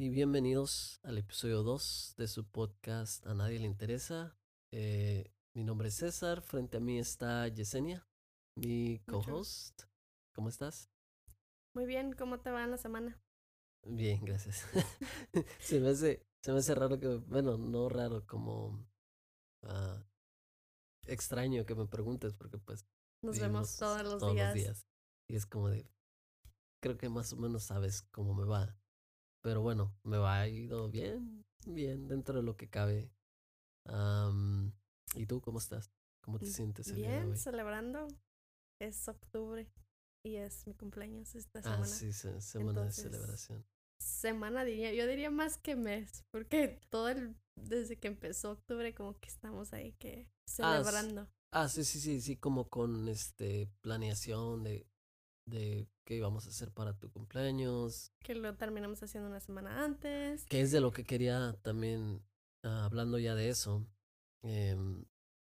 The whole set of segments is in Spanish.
y bienvenidos al episodio 2 de su podcast A Nadie Le Interesa. Eh, mi nombre es César, frente a mí está Yesenia, mi co-host. ¿Cómo estás? Muy bien, ¿cómo te va en la semana? Bien, gracias. se, me hace, se me hace raro que, bueno, no raro, como ah, extraño que me preguntes porque pues... Nos vemos todos, los, todos días. los días. Y es como de, creo que más o menos sabes cómo me va. Pero bueno, me va ido bien, bien dentro de lo que cabe. ¿Y tú cómo estás? ¿Cómo te mm, sientes? El bien, celebrando. Es octubre y es mi cumpleaños esta ah, semana. Ah, sí, semana de celebración. Semana diría, yo diría más que mes, porque todo el, desde que empezó octubre como que estamos ahí que celebrando. Ah, sí, sí, sí, sí, como con este planeación de de qué íbamos a hacer para tu cumpleaños. Que lo terminamos haciendo una semana antes. Que es de lo que quería también, ah, hablando ya de eso, em,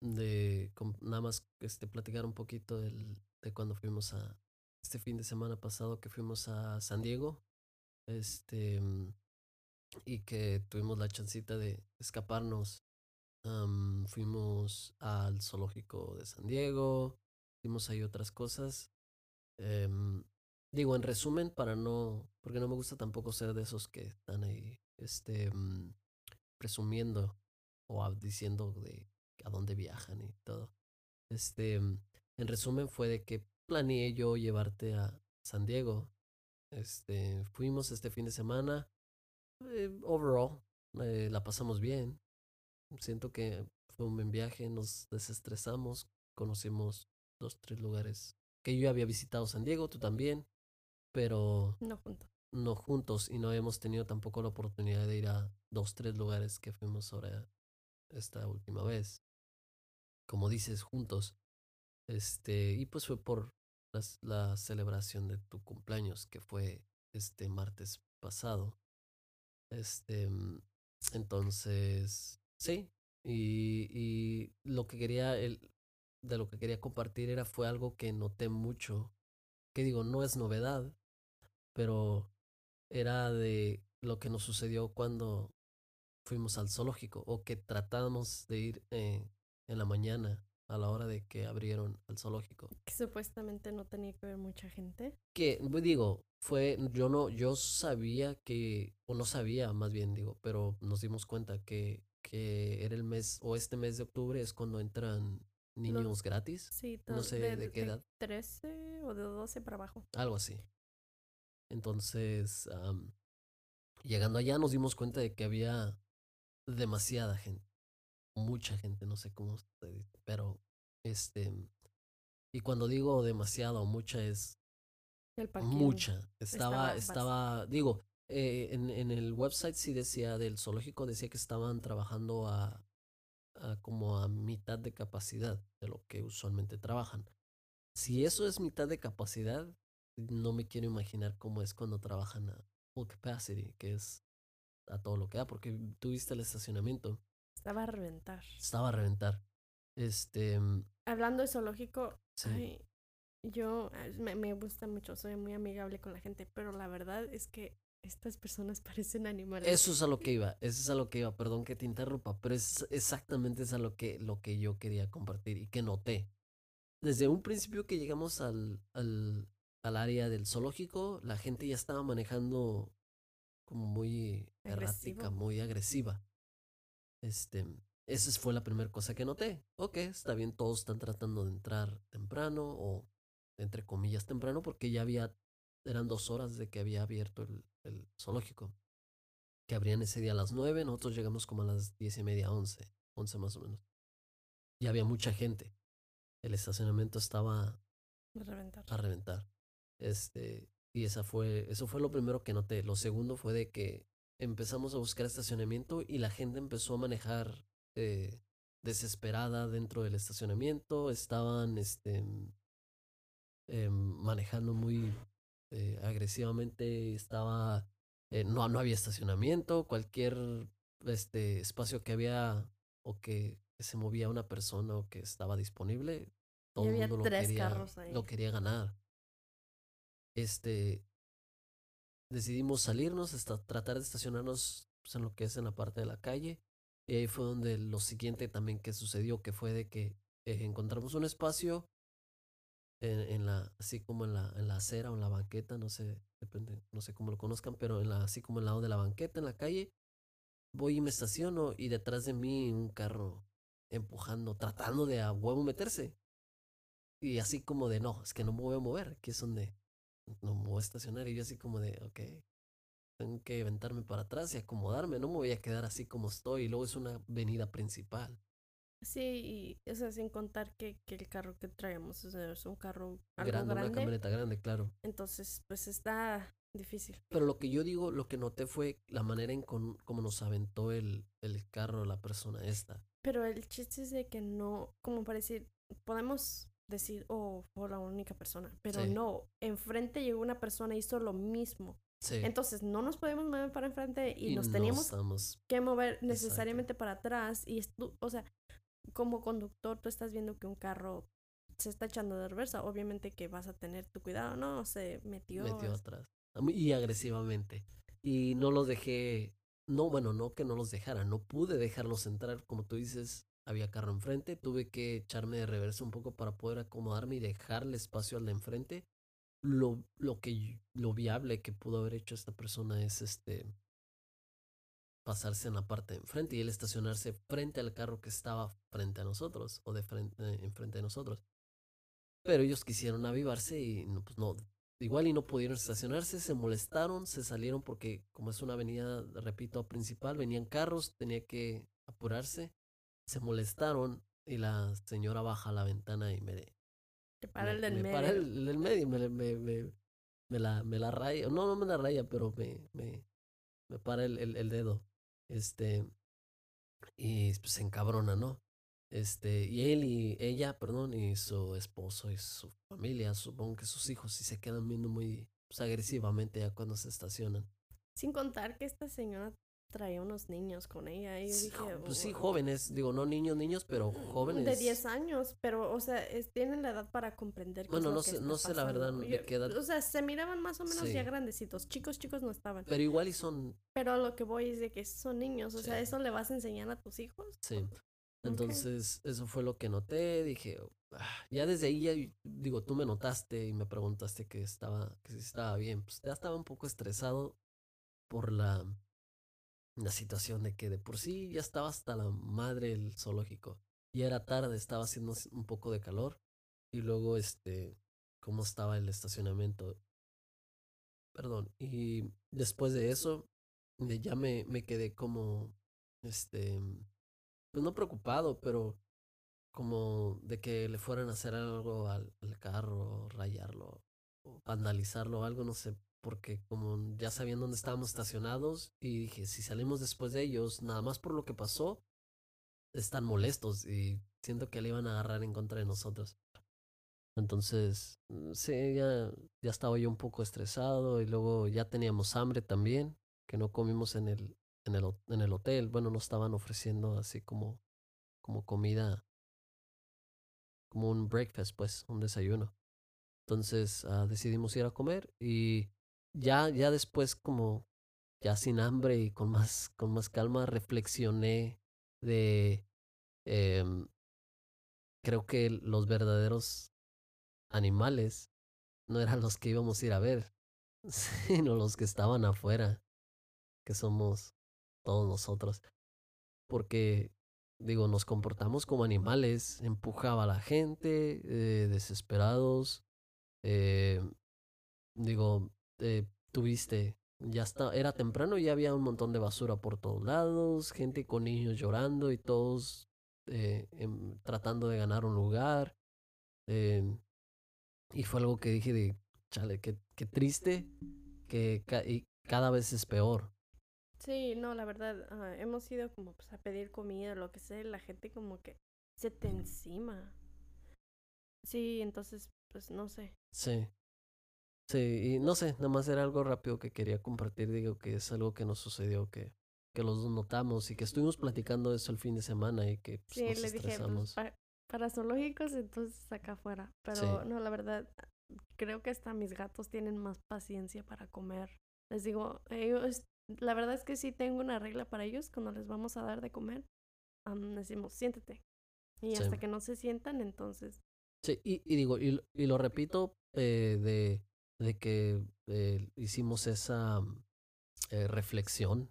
de nada más este, platicar un poquito del, de cuando fuimos a, este fin de semana pasado que fuimos a San Diego, este, y que tuvimos la chancita de escaparnos. fuimos al zoológico de San Diego, hicimos ahí otras cosas Em, digo, en resumen, para no, porque no me gusta tampoco ser de esos que están ahí, este, mm, presumiendo o diciendo de a dónde viajan y todo. Este, mm, en resumen fue de que planeé yo llevarte a San Diego. Este, fuimos este fin de semana. Eh, overall, eh, la pasamos bien. Siento que fue un buen viaje, nos desestresamos, conocimos dos, tres lugares que yo había visitado San Diego, tú también, pero no juntos. No juntos y no hemos tenido tampoco la oportunidad de ir a dos, tres lugares que fuimos ahora esta última vez. Como dices, juntos. Este, y pues fue por la celebración de tu cumpleaños, que fue este martes pasado. Este, entonces, sí. Y, y lo que quería, el, de lo que quería compartir era fue algo que noté mucho, que digo, no es novedad, pero era de lo que nos sucedió cuando fuimos al zoológico o que tratamos de ir eh, en la mañana a la hora de que abrieron al zoológico. Que supuestamente no tenía que ver mucha gente. Que pues, digo, fue yo no yo sabía que o no sabía más bien digo, pero nos dimos cuenta que que era el mes o este mes de octubre es cuando entran niños gratis. Sí, no sé de, qué edad. 13 o de 12 para abajo. Algo así. Entonces, llegando allá nos dimos cuenta de que había demasiada gente. Mucha gente, no sé cómo se dice, pero este. Y cuando digo demasiado o mucha es. mucha. Estaba, estaba, digo, eh, en, en el website sí decía del zoológico, decía que estaban trabajando a como a mitad de capacidad de lo que usualmente trabajan. Si eso es mitad de capacidad, no me quiero imaginar cómo es cuando trabajan a full capacity, que es a todo lo que da, porque tuviste el estacionamiento. Estaba a reventar. Estaba a reventar. Este. Mm, Hablando de zoológico, yo me, me gusta mucho, soy muy amigable con la gente, pero la verdad es que estas personas parecen animales. Eso es a lo que iba, eso es a lo que iba, perdón que te interrumpa, pero es exactamente es a lo que, lo que yo quería compartir y que noté. Desde un principio que llegamos al, al, al área del zoológico, la gente ya estaba manejando como muy errática, muy agresiva. Este, esa fue la primera cosa que noté. Ok, está bien, todos están tratando de entrar temprano o entre comillas temprano porque ya había eran dos horas de que había abierto el, el zoológico. Que abrían ese día a las nueve, nosotros llegamos como a las diez y media, once, once más o menos. Y había mucha gente. El estacionamiento estaba a reventar. A reventar. Este, y esa fue, eso fue lo primero que noté. Lo segundo fue de que empezamos a buscar estacionamiento y la gente empezó a manejar eh, desesperada dentro del estacionamiento. Estaban este, em, manejando muy eh, agresivamente, estaba, eh, no, no había estacionamiento, cualquier este, espacio que había o que se movía una persona o que estaba disponible, todo el mundo lo quería, lo quería ganar. Este, decidimos salirnos, hasta tratar de estacionarnos pues, en lo que es en la parte de la calle. Y ahí fue donde lo siguiente también que sucedió, que fue de que eh, encontramos un espacio en, la, así como en la, en la acera o en la banqueta, no sé, depende, no sé cómo lo conozcan, pero en la, así como el lado de la banqueta, en la calle, voy y me estaciono y detrás de mí un carro empujando, tratando de a huevo meterse. Y así como de, no, es que no me voy a mover, aquí es donde no me voy a estacionar. Y yo así como de, ok, tengo que aventarme para atrás y acomodarme, no me voy a quedar así como estoy. Y luego es una avenida principal. Sí, y o sea, sin contar que, que el carro que traemos es un carro algo grande, una camioneta grande, claro. Entonces, pues está difícil. Pero lo que yo digo, lo que noté fue la manera en con, cómo nos aventó el, el carro la persona esta. Pero el chiste es de que no, como para decir, podemos decir, oh, fue la única persona, pero no, enfrente llegó una persona y hizo lo mismo. Sí. Entonces no nos podemos mover para enfrente y, nos teníamos que mover necesariamente para atrás. Y, o sea, como conductor tú estás viendo que un carro se está echando de reversa, obviamente que vas a tener tu cuidado, ¿no? Se metió. Metió atrás. Y agresivamente. Y no los dejé, no, bueno, no que no los dejara, no pude dejarlos entrar, como tú dices, había carro enfrente, tuve que echarme de reversa un poco para poder acomodarme y dejarle espacio al de enfrente. Lo, lo que, lo viable que pudo haber hecho esta persona es este, pasarse en la parte de enfrente y él estacionarse frente al carro que estaba frente a nosotros o de frente, enfrente de nosotros. Pero ellos quisieron avivarse y no, pues no, igual y no pudieron estacionarse, se molestaron, se salieron porque como es una avenida, repito, principal, venían carros, tenía que apurarse, se molestaron y la señora baja la ventana y me... Te para el del me medio. Para el, del medio, me, me, me, me, la, me la raya, no, no me la raya, pero me, me, me para el, el, el dedo. Este, y pues se encabrona, ¿no? Este, y él y ella, perdón, y su esposo y su familia, supongo que sus hijos, sí se quedan viendo muy pues, agresivamente ya cuando se estacionan. Sin contar que esta señora traía unos niños con ella. Y yo sí, dije, pues sí, jóvenes, digo, no niños, niños, pero jóvenes. De 10 años, pero, o sea, tienen la edad para comprender. Bueno, no sé, no sé la verdad de qué edad. O sea, se miraban más o menos ya grandecitos. Chicos, chicos no estaban. Pero igual y son. Pero lo que voy es de que son niños, o sea, ¿eso le vas a enseñar a tus hijos? Sí. Entonces, eso fue lo que noté. Dije, ah", ya desde ahí, ya, digo, tú me notaste y me preguntaste que estaba, que si estaba bien. Pues ya estaba un poco estresado por la una situación de que de por sí ya estaba hasta la madre el zoológico. Y era tarde, estaba haciendo un poco de calor. Y luego, este, cómo estaba el estacionamiento. Perdón. Y después de eso, ya me, me quedé como, este, pues no preocupado, pero como de que le fueran a hacer algo al, al carro, rayarlo, o vandalizarlo, algo, no sé, porque como ya sabían dónde estábamos estacionados y dije, si salimos después de ellos, nada más por lo que pasó, están molestos y siento que le iban a agarrar en contra de nosotros. Entonces, mm, sí, ya, ya estaba yo un poco estresado y luego ya teníamos hambre también, que no comimos en el, en el, en el hotel. Bueno, nos estaban ofreciendo así como, como comida, como un breakfast, pues, un desayuno. Entonces uh, decidimos ir a comer y ya, ya después como ya sin hambre y con más, con más calma reflexioné de eh, creo que los verdaderos animales no eran los que íbamos a ir a ver, sino los que estaban afuera, que somos todos nosotros. Porque, digo, nos comportamos como animales, empujaba a la gente, eh, desesperados. Eh, digo, eh, tuviste, ya está, era temprano y ya había un montón de basura por todos lados, gente con niños llorando y todos eh, em, tratando de ganar un lugar. Eh, y fue algo que dije de, chale, qué, qué triste, que y cada vez es peor. Sí, no, la verdad, hemos ido como pues, a pedir comida, lo que sea, la gente como que se te encima. Sí, entonces, pues no sé. Sí. Sí, y no sé, nada más era algo rápido que quería compartir, digo que es algo que nos sucedió, que, que los dos notamos y que estuvimos platicando eso el fin de semana y que pues, sí, le Dije, pues, para, zoológicos entonces acá afuera, pero no, la verdad, creo que hasta mis gatos tienen más paciencia para comer les digo, ellos, la verdad es que sí tengo una regla para ellos cuando les vamos a dar de comer. decimos, siéntate. Y hasta que no se sientan, entonces. Sí, y, digo, y, lo repito, eh, de, de que eh, hicimos esa eh, reflexión,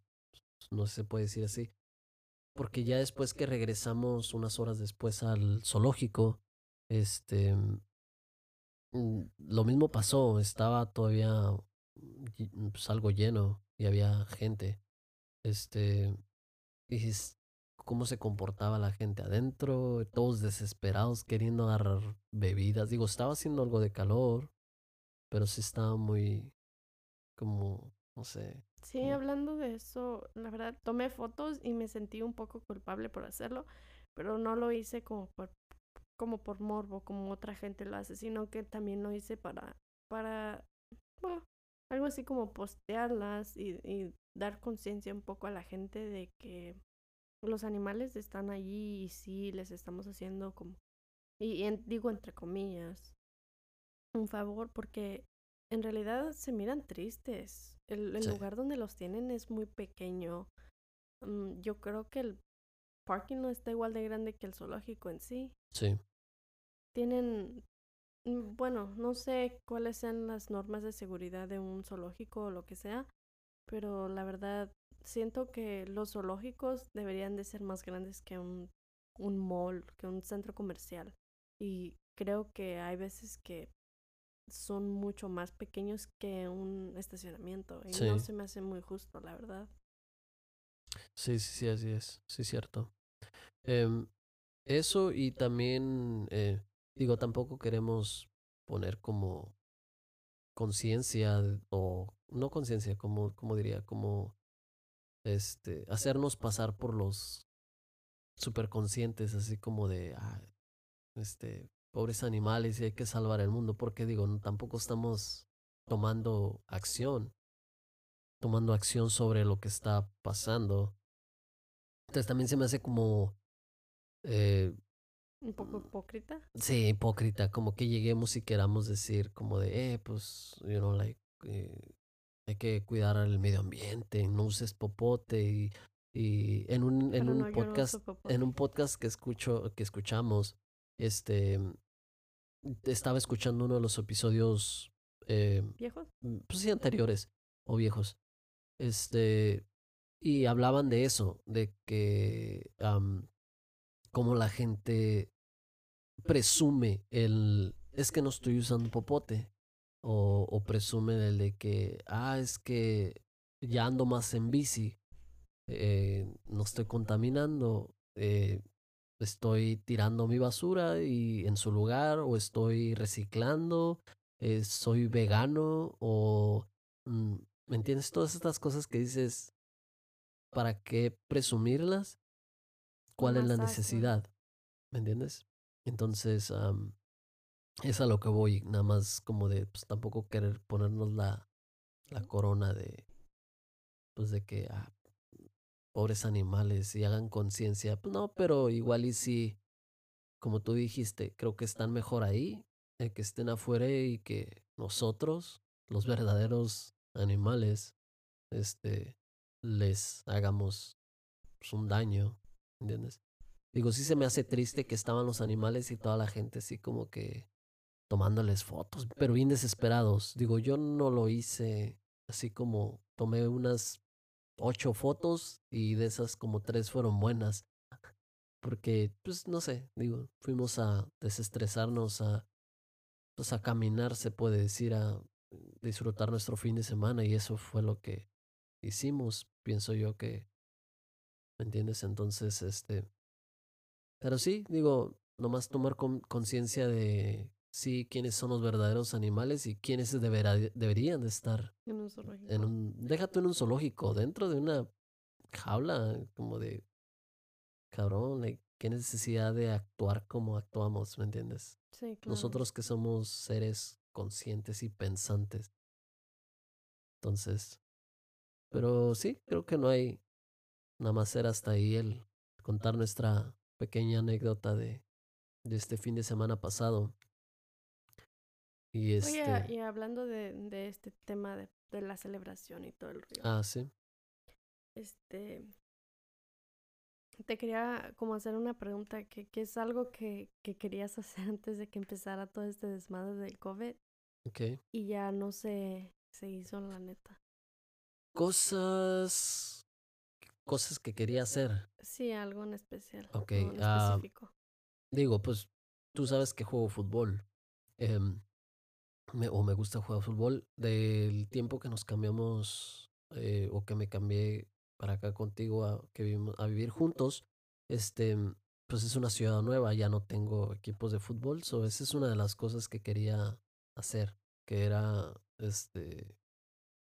no se puede decir así, porque ya después que regresamos unas horas después al zoológico, este, mm, lo mismo pasó, estaba todavía pues, algo lleno y había gente, este, y cómo se comportaba la gente adentro, todos desesperados queriendo agarrar bebidas, digo, estaba haciendo algo de calor, pero sí estaba muy, como, no sé, Sí, hablando de eso, la verdad, tomé fotos y me sentí un poco culpable por hacerlo, pero no lo hice como por, como por morbo, como otra gente lo hace, sino que también lo hice para, para, bueno, algo así como postearlas y, y dar conciencia un poco a la gente de que los animales están allí y sí les estamos haciendo como, y digo entre comillas, un favor porque en realidad se miran tristes. El, lugar donde los tienen es muy pequeño. Mm, yo creo que el parking no está igual de grande que el zoológico en sí. Sí. Tienen, mm, bueno, no sé cuáles sean las normas de seguridad de un zoológico o lo que sea, pero la verdad siento que los zoológicos deberían de ser más grandes que un, un mall, que un centro comercial. Y creo que hay veces que son mucho más pequeños que un estacionamiento y no se me hace muy justo, la verdad. Sí, sí, sí, así es, sí, cierto. Em, eso y también, eh, digo, tampoco queremos poner como conciencia o no conciencia, como, como diría, como este, hacernos pasar por los superconscientes, así como de, ah, este, pobres animales y hay que salvar el mundo, porque digo, tampoco estamos tomando acción, tomando acción sobre lo que está pasando. Entonces también se me hace como... Eh, un poco hipócrita. Sí, hipócrita, como que lleguemos y queramos decir como de, eh, pues, you know, like, eh, hay que cuidar al medio ambiente, no uses popote y, y en un, en un podcast, en un podcast que escucho, que escuchamos, este, estaba escuchando uno de los episodios eh, viejos, mm, pues sí, anteriores o viejos, este, y hablaban de eso, de que como la gente presume el, es que no estoy usando popote, o, o presume el de que, ah, es que ya ando más en bici, eh, no estoy contaminando, eh, estoy tirando mi basura y en su lugar o estoy reciclando, eh, soy vegano o mm, ¿me entiendes? Todas estas cosas que dices, ¿para qué presumirlas? ¿Cuál es la necesidad? ¿Me entiendes? Entonces, es a lo que voy, nada más como de, pues tampoco querer ponernos la, la corona de, pues de que, ah, pobres animales y hagan conciencia. Pues no, pero igual y si, como tú dijiste, creo que están mejor ahí, que estén afuera y que nosotros, los verdaderos animales, este, les hagamos pues, un daño, ¿entiendes? Digo, sí se me hace triste que estaban los animales y toda la gente así como que tomándoles fotos, pero bien desesperados. Digo, yo no lo hice así como tomé unas ocho fotos y de esas como tres fueron buenas. Porque, pues, no sé, digo, fuimos a desestresarnos, a, pues, a caminar, se puede decir, a disfrutar nuestro fin de semana y eso fue lo que hicimos, pienso yo que, ¿me entiendes? Entonces, este, pero sí, digo, nomás tomar conciencia de sí quiénes son los verdaderos animales y quiénes deberían de estar en un zoológico. En un, déjate en un zoológico, dentro de una jaula, como de cabrón, qué necesidad de actuar como actuamos, ¿me entiendes? Sí, claro. Nosotros que somos seres conscientes y pensantes. Entonces, pero sí, creo que no hay nada más ser hasta ahí el contar nuestra pequeña anécdota de, de este fin de semana pasado. Y este... Oye, y hablando de, de este tema de, de, la celebración y todo el río. Ah, sí. Este, te quería como hacer una pregunta, que, que es algo que, que, querías hacer antes de que empezara todo este desmadre del COVID. Ok. Y ya no se, se hizo, la neta. Cosas... Cosas que quería hacer. Sí, algo en especial. Ok. En específico. digo, pues tú sabes que juego fútbol. Eh, me, o me gusta jugar fútbol. Del tiempo que nos cambiamos eh, o que me cambié para acá contigo a, que vivimos, a vivir juntos, este, pues es una ciudad nueva, ya no tengo equipos de fútbol, so es una de las cosas que quería hacer, que era este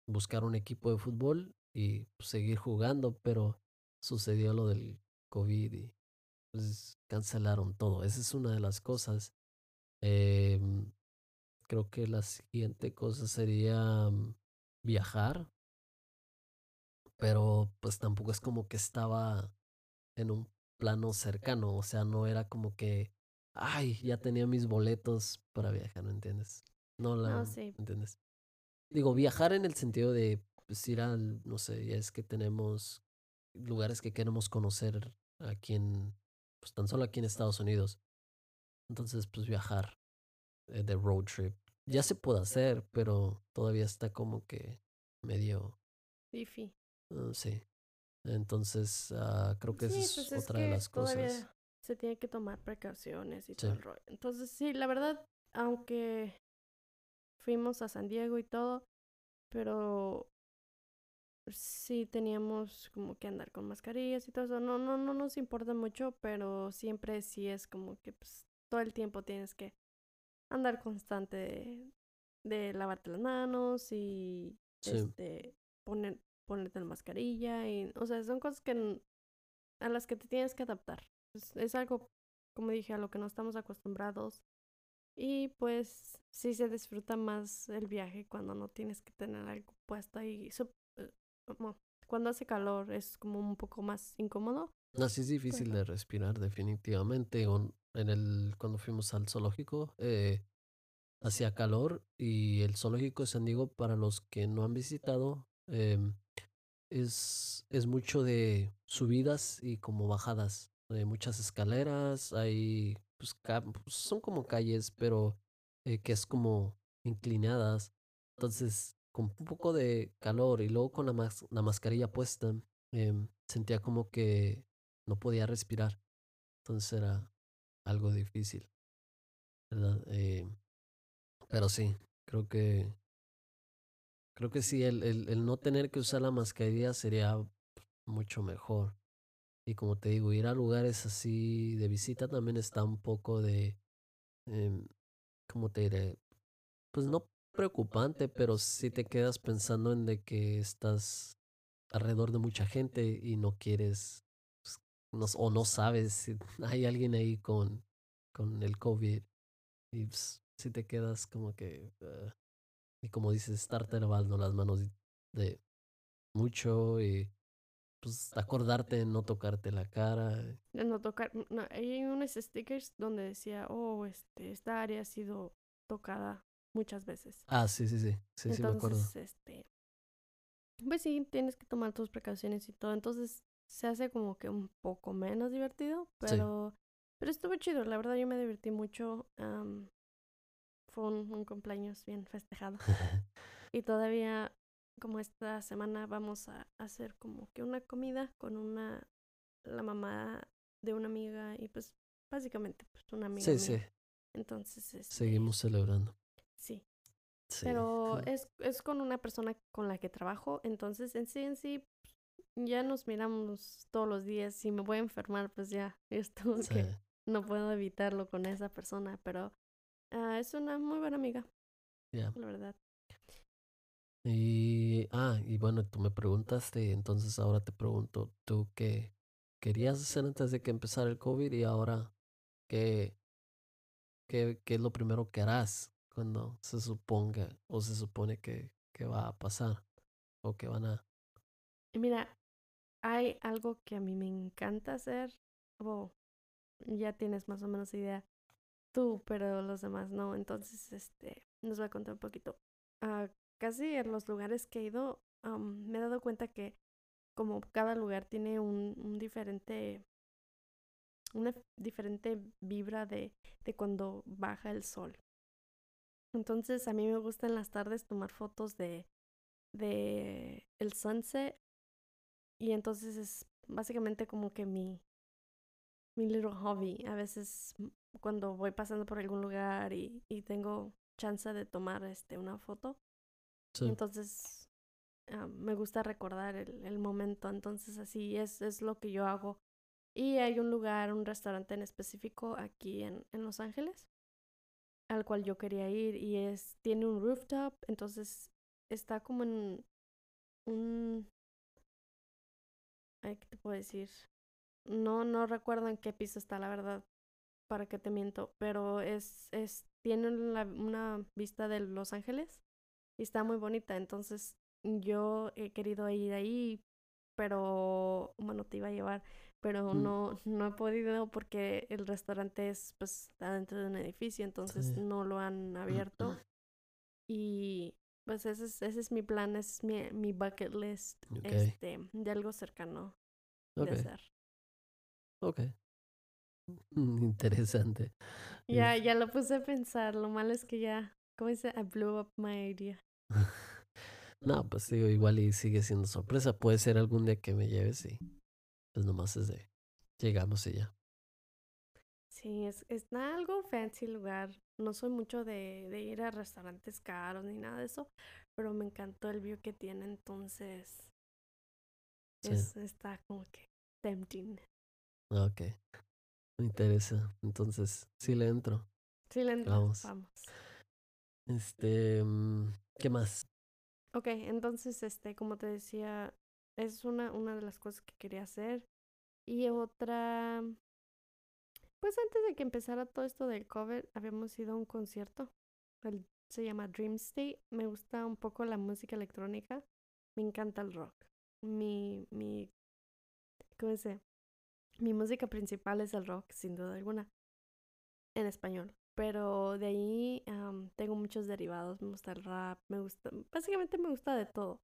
buscar un equipo de fútbol y pues, seguir jugando, pero sucedió lo del COVID y pues cancelaron todo. Esa es una de las cosas. Eh, creo que la siguiente cosa sería mm, viajar pero pues tampoco es como que estaba en un plano cercano, o sea, no era como que, ay, ya tenía mis boletos para viajar, ¿no entiendes? No la, ¿entiendes? Digo, viajar en el sentido de pues, ir al, no sé, ya es que tenemos lugares que queremos conocer aquí en, pues tan solo aquí en Estados Unidos. Entonces, pues viajar de road trip. Ya se puede hacer, pero todavía está como que medio... Difí. Ah, sí. Entonces, uh, creo que esa es pues otra de las cosas. Se tiene que tomar precauciones y todo el rollo. Entonces, sí, la verdad, aunque fuimos a San Diego y todo, pero sí teníamos como que andar con mascarillas y todo eso. No, no, no nos importa mucho, pero siempre sí es como que pues, todo el tiempo tienes que andar constante de, de lavarte las manos y este, poner, ponerte la mascarilla y, o sea, son cosas que a las que te tienes que adaptar. Es, algo, como dije, a lo que no estamos acostumbrados. Y pues sí se disfruta más el viaje cuando no tienes que tener algo puesto ahí. Eh, cuando hace calor es como un poco más incómodo. Así es difícil de respirar, definitivamente. En el, cuando fuimos al zoológico, eh, hacía calor y el zoológico de San Diego, para los que no han visitado, eh, es, es mucho de subidas y como bajadas. Hay muchas escaleras, hay, pues, pues, son como calles, pero eh, que es como inclinadas. Entonces, con un poco de calor y luego con la, la mascarilla puesta, em, sentía como que no podía respirar. Entonces era algo difícil. ¿verdad? Eh, pero sí, creo que Creo que sí, el, el, el no tener que usar la mascarilla sería mucho mejor. Y como te digo, ir a lugares así de visita también está un poco de, eh, ¿cómo te diré? Pues no preocupante, pero sí te quedas pensando en de que estás alrededor de mucha gente y no quieres no, o no sabes si hay alguien ahí con, con el COVID y pues, si te quedas como que ah, y como dices, estarte lavando las manos de mucho y pues acordarte de no tocarte la cara. De no tocar, no, hay unos stickers donde decía, oh, este, esta área ha sido tocada muchas veces. Ah, sí, sí, sí, sí, sí me acuerdo. Este, pues sí, tienes que tomar tus precauciones y todo, entonces se hace como que un poco menos divertido, pero, pero estuvo chido, la verdad yo me divertí mucho fue un, cumpleaños bien festejado. y todavía, como esta semana, vamos a hacer como que una comida con una, la mamá de una amiga y pues básicamente pues una amiga. Sí, sí. Entonces, este, seguimos celebrando. Sí. Pero es, es con una persona con la que trabajo, entonces en sí, en sí, ya nos miramos todos los días. Si me voy a enfermar, pues ya, esto que no puedo evitarlo con esa persona, pero Ah, es una muy buena amiga. La verdad. Y, ah, y bueno, tú me preguntaste, entonces ahora te pregunto, ¿tú qué querías hacer antes de que empezara el COVID y ahora qué, qué, qué es lo primero que harás cuando se suponga o se supone que, que va a pasar o que van a... Mira, hay algo que a mí me encanta hacer, o ya tienes más o menos idea, tú, pero los demás no. Entonces, este, nos voy a contar un poquito. Uh, casi en los lugares que he ido, me he dado cuenta que como cada lugar tiene un, un diferente una diferente vibra de, de cuando baja el sol. Entonces a mí me gusta en las tardes tomar fotos de, de el sunset y entonces es básicamente como que mi mi little hobby. A veces cuando voy pasando por algún lugar y, y tengo chance de tomar este una foto, entonces ah, me gusta recordar el, el, momento. Entonces así es, es lo que yo hago. Y hay un lugar, un restaurante en específico aquí en, en Los Ángeles al cual yo quería ir y es tiene un rooftop, entonces está como en un ¿qué te puedo decir? No no recuerdo en qué piso está, la verdad, para que te miento, pero es es tiene una vista de Los Ángeles y está muy bonita, entonces yo he querido ir ahí, pero bueno, te iba a llevar pero mm. no, no he podido porque el restaurante es pues adentro de un edificio, entonces no lo han abierto. Y pues ese es, ese es mi plan, ese es mi, mi bucket list este, de algo cercano de hacer. Ok. Interesante. Ya, ya lo puse a pensar. Lo malo es que ya, ¿cómo dice? I blew up my idea. no, pues digo, igual y sigue siendo sorpresa. Puede ser algún día que me lleves y pues nomás es de llegamos y ya. Sí, es, es algo fancy lugar. No soy mucho de, de ir a restaurantes caros ni nada de eso, pero me encantó el view que tiene, entonces es, está como que tempting. Ok, me interesa. Entonces, sí le entro. Sí le entro. Vamos. Vamos. Este, mm, ¿qué más? Ok, entonces, este, como te decía, es una, una de las cosas que quería hacer. Y otra, pues antes de que empezara todo esto del cover, habíamos ido a un concierto. se llama Dream State. Me gusta un poco la música electrónica. Me encanta el rock. Mi, mi, ¿cómo se? Mi música principal es el rock, sin duda alguna. En español. Pero de ahí tengo muchos derivados. Me gusta el rap, me gusta, básicamente me gusta de todo.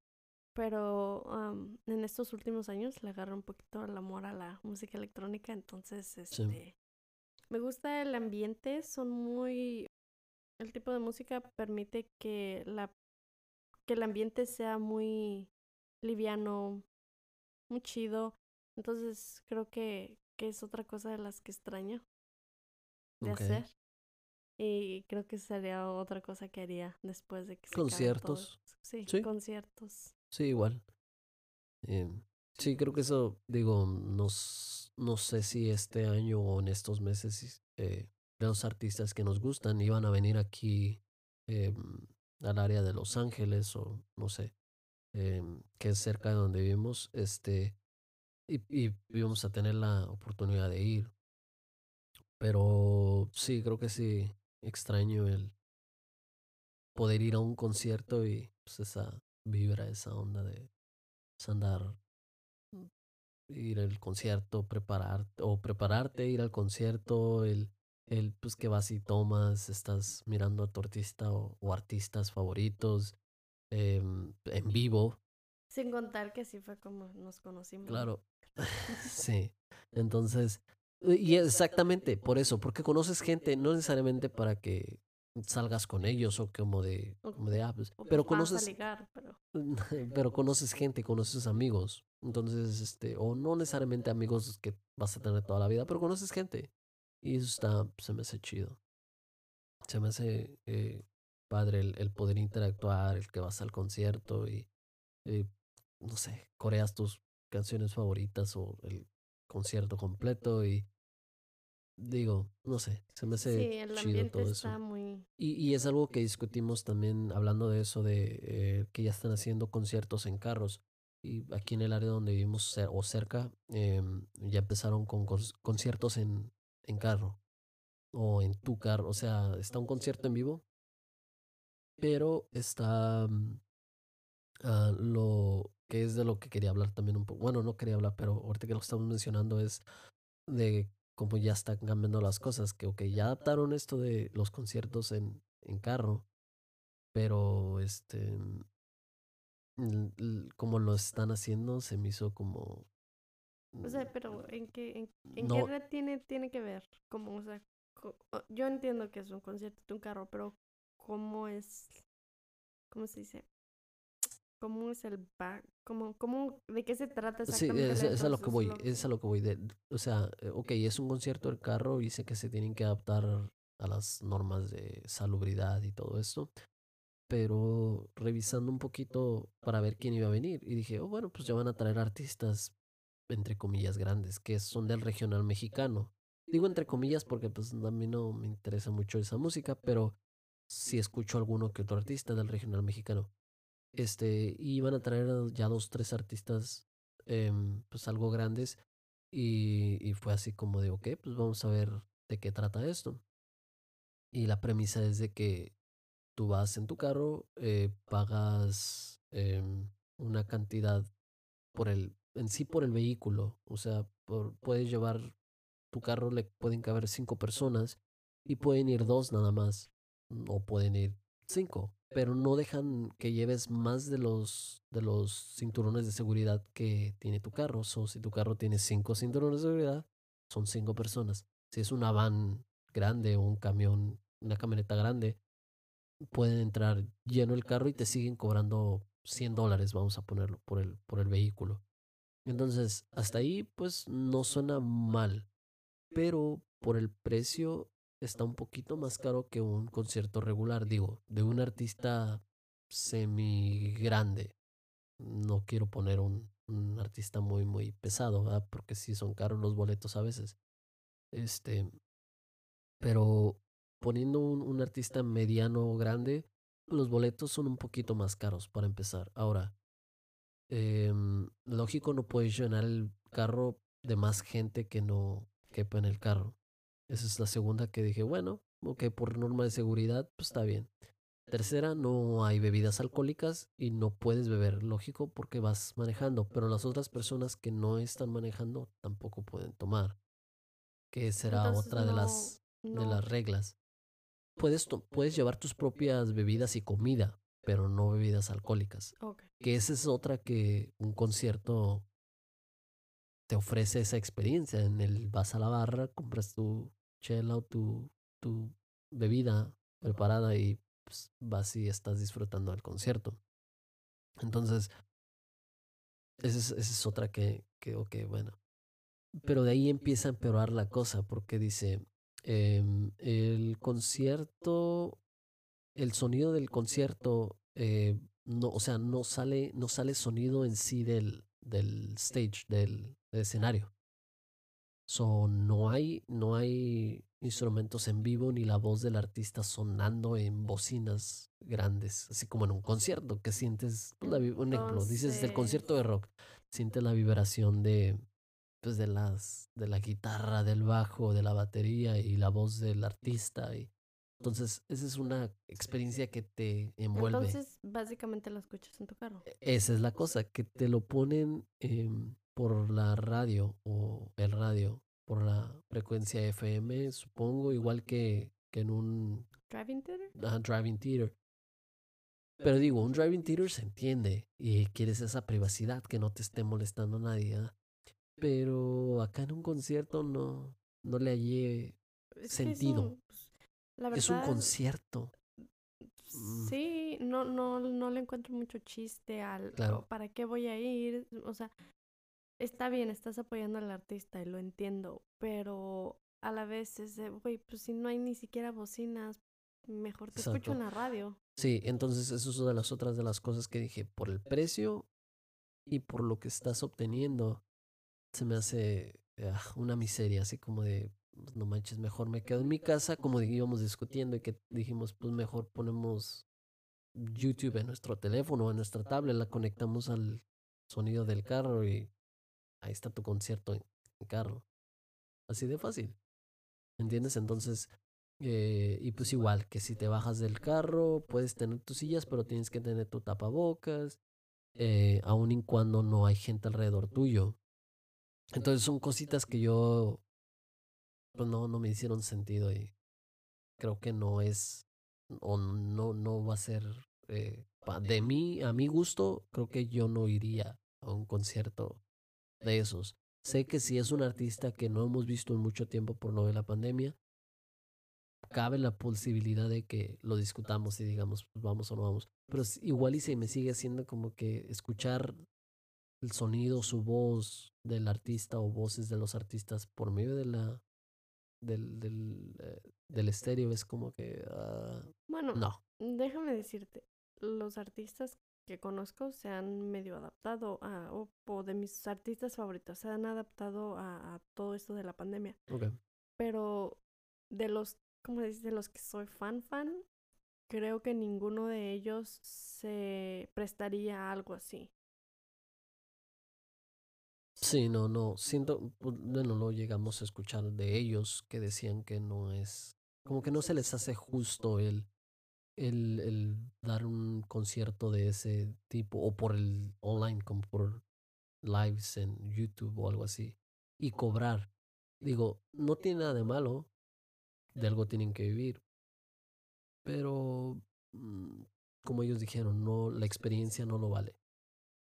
Pero en estos últimos años le agarré un poquito el amor a la música electrónica, entonces este me gusta el ambiente, son muy el tipo de música permite que la que el ambiente sea muy liviano, muy chido. Entonces creo que, que es otra cosa de las que extraño de hacer. Y creo que sería otra cosa que haría después de que se conciertos. Sí, conciertos. Sí, igual. Eh, sí, creo que eso, digo, no, no sé si este año o en estos meses eh, los artistas que nos gustan iban a venir aquí eh, al área de Los Ángeles o no sé, eh, que es cerca de donde vivimos, este, y, y íbamos a tener la oportunidad de ir. Pero sí, creo que sí, extraño el poder ir a un concierto y pues esa vibra, esa onda de andar, mm, ir al concierto, preparar, o prepararte, ir al concierto, el, el pues que vas y tomas, estás mirando a tu artista o, artistas favoritos em, en vivo. Sin contar que así fue como nos conocimos. Claro, sí. Entonces, y exactamente por eso, porque conoces gente, no necesariamente para que salgas con ellos o como de, como de ah, pues, pero conoces pero... pero conoces gente, conoces amigos. Entonces, este, o no necesariamente amigos que vas a tener toda la vida, pero conoces gente. Y eso está, se me hace chido. Se me hace eh, padre el, el, poder interactuar, el que vas al concierto y, y, no sé, coreas tus canciones favoritas o el concierto completo y digo, no sé, se me hace sí, el chido todo eso. Muy... Y, y, es algo que discutimos también hablando de eso, de eh, que ya están haciendo conciertos en carros. Y aquí en el área donde vivimos o cerca, eh, ya empezaron con conciertos en, en carro o en tu carro. O sea, está un concierto en vivo, pero está ah, lo que es de lo que quería hablar también un poco. Bueno, no quería hablar, pero ahorita que lo estamos mencionando es de como ya están cambiando las cosas, que ok, ya adaptaron esto de los conciertos en, en carro, pero este, como lo están haciendo, se me hizo como... O sea, pero ¿en qué, en, qué red tiene, tiene que ver? Como, o sea, yo entiendo que es un concierto de un carro, pero ¿cómo es? ¿Cómo se dice? ¿Cómo es el back? ¿Cómo, cómo, ¿De qué se trata exactamente? Sí, es, a lo que voy, es a lo que voy. De, o sea, eh, ok, es un concierto del carro y sé que se tienen que adaptar a las normas de salubridad y todo esto. Pero revisando un poquito para ver quién iba a venir y dije, oh, bueno, pues ya van a traer artistas, entre comillas, grandes, que son del regional mexicano. Digo entre comillas porque pues a mí no me interesa mucho esa música, pero sí escucho alguno que otro artista del regional mexicano. Este, y iban a traer ya dos, tres artistas, em, pues algo grandes. Y, y fue así como de, ok, pues vamos a ver de qué trata esto. Y la premisa es de que tú vas en tu carro, eh, pagas em, una cantidad por el, en sí por el vehículo. O sea, por, puedes llevar tu carro, le pueden caber cinco personas y pueden ir dos nada más. O pueden ir cinco pero no dejan que lleves más de los, de los cinturones de seguridad que tiene tu carro. O si tu carro tiene cinco cinturones de seguridad, son cinco personas. Si es una van grande o un camión, una camioneta grande, pueden entrar lleno el carro y te siguen cobrando 100 dólares, vamos a ponerlo, por el, por el vehículo. Entonces, hasta ahí, pues no suena mal, pero por el precio está un poquito más caro que un concierto regular, digo, de un artista semi grande. No quiero poner un, artista muy, muy pesado, porque sí son caros los boletos a veces. Este, pero poniendo un, un artista mediano o grande, los boletos son un poquito más caros para empezar. Ahora, eh, lógico, no puedes llenar el carro de más gente que no quepa en el carro. Esa es la segunda que dije, bueno, ok, por norma de seguridad, pues está bien. Tercera, no hay bebidas alcohólicas y no puedes beber, lógico, porque vas manejando, pero las otras personas que no están manejando tampoco pueden tomar, que será otra de las de las reglas. Puedes puedes llevar tus propias bebidas y comida, pero no bebidas alcohólicas. Que esa es otra que un concierto te ofrece esa experiencia. En el vas a la barra, compras tu chela o tu, tu bebida preparada y pues, vas y estás disfrutando del concierto. Entonces, esa es, esa es otra que, que, ok, bueno. Pero de ahí empieza a empeorar la cosa porque dice, em, el concierto, el sonido del concierto, eh, no, o sea, no sale, no sale sonido en sí del, del stage, del, escenario. So, no hay, no hay instrumentos en vivo ni la voz del artista sonando en bocinas grandes, así como en un concierto que sientes, pues, un ejemplo, dices el concierto de rock, sientes la vibración de, pues, de las, de la guitarra, del bajo, de la batería y la voz del artista y entonces, esa es una experiencia que te envuelve. Entonces, básicamente lo escuchas en tu carro. E, esa es la cosa, que te lo ponen por la radio o el radio, por la frecuencia FM, supongo, igual que, que en un... Driving theater. driving theater. Pero digo, un driving theater se entiende y quieres esa privacidad, que no te esté molestando a nadie. Pero acá en un concierto no, no le hallé sentido. Es un, concierto. Mm. Sí, no, no, no le encuentro mucho chiste al claro. para qué voy a ir. O sea, está bien, estás apoyando al artista y lo entiendo, pero a la vez es de, güey, pues si no hay ni siquiera bocinas, mejor te escucho en la radio. Sí, entonces eso es una de las otras de las cosas que dije, por el precio y por lo que estás obteniendo, se me hace ah, una miseria, así como de, pues, no manches, mejor me quedo en mi casa, como íbamos discutiendo y que dijimos, pues mejor ponemos YouTube en nuestro teléfono, en nuestra tablet, la conectamos al sonido del carro y ahí está tu concierto en, carro. Así de fácil. ¿Entiendes? Entonces, eh, y pues igual, que si te bajas del carro, puedes tener tus sillas, pero tienes que tener tu tapabocas, eh, aun y cuando no hay gente alrededor tuyo. Entonces son cositas que yo pues no, no me hicieron sentido y creo que no es o no, no va a ser eh, de mí, a mi gusto, creo que yo no iría a un concierto de esos. Sé que si es un artista que no hemos visto en mucho tiempo por lo de la pandemia, cabe la posibilidad de que lo discutamos y digamos, pues vamos o no vamos. Pero igual y se me sigue haciendo como que escuchar el sonido, su voz del artista o voces de los artistas por medio de la del, del, eh, del estéreo es como que uh, bueno no déjame decirte los artistas que conozco se han medio adaptado a o, de mis artistas favoritos se han adaptado a, a, todo esto de la pandemia. Okay. pero de los como dices de los que soy fan fan creo que ninguno de ellos se prestaría a algo así. Sí, no, no, siento, pues, bueno, no llegamos a escuchar de ellos que decían que no es, como que no se les hace justo el, el, el dar un concierto de ese tipo, o por el online, como por lives en YouTube o algo así, y cobrar. Digo, no tiene nada de malo, de algo tienen que vivir, pero mm, como ellos dijeron, no, la experiencia no lo vale.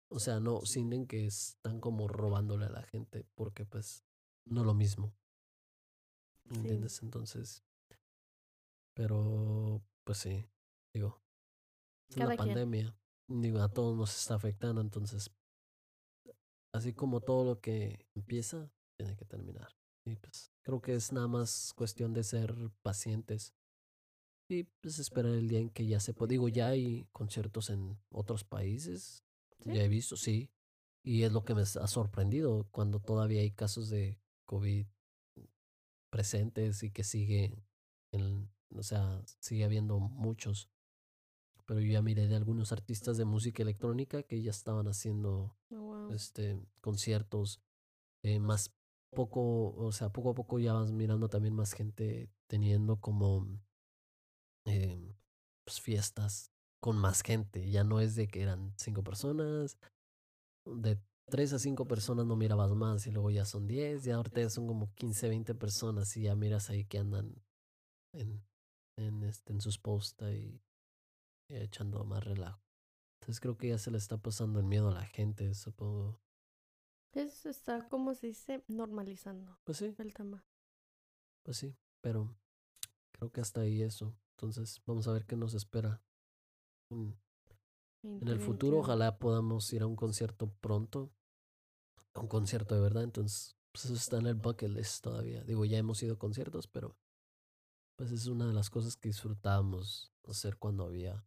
O sea, no sienten que están como robándole a la gente porque pues no lo mismo. ¿Entiendes? Entonces, pero pues sí, digo, es la pandemia, digo, a todos nos está afectando, entonces, así como todo lo que empieza, tiene que terminar. Y pues creo que es nada más cuestión de ser pacientes y pues esperar el día en que ya se pueda. Digo, ya hay conciertos en otros países ya he visto, sí. Y es lo que me ha sorprendido cuando todavía hay casos de COVID presentes y que sigue, en, o sea, sigue habiendo muchos. Pero yo ya miré de algunos artistas de música electrónica que ya estaban haciendo oh, este conciertos eh, más poco, o sea, poco a poco ya vas mirando también más gente teniendo como eh, pues fiestas con más gente. Ya no es de que eran cinco personas, de tres a cinco personas no mirabas más y luego ya son diez, y ahorita ya son como quince, veinte personas y ya miras ahí que andan en, en, este, en sus posts y, echando más relajo. Entonces creo que ya se le está pasando el miedo a la gente, supongo. Eso está, como se dice, normalizando. Pues sí. El tema. Pues sí, pero creo que hasta ahí eso. Entonces vamos a ver qué nos espera en el futuro ojalá podamos ir a un concierto pronto. A un concierto de verdad. Entonces, pues eso está en el bucket list todavía. Digo, ya hemos ido a conciertos, pero pues es una de las cosas que disfrutábamos hacer cuando había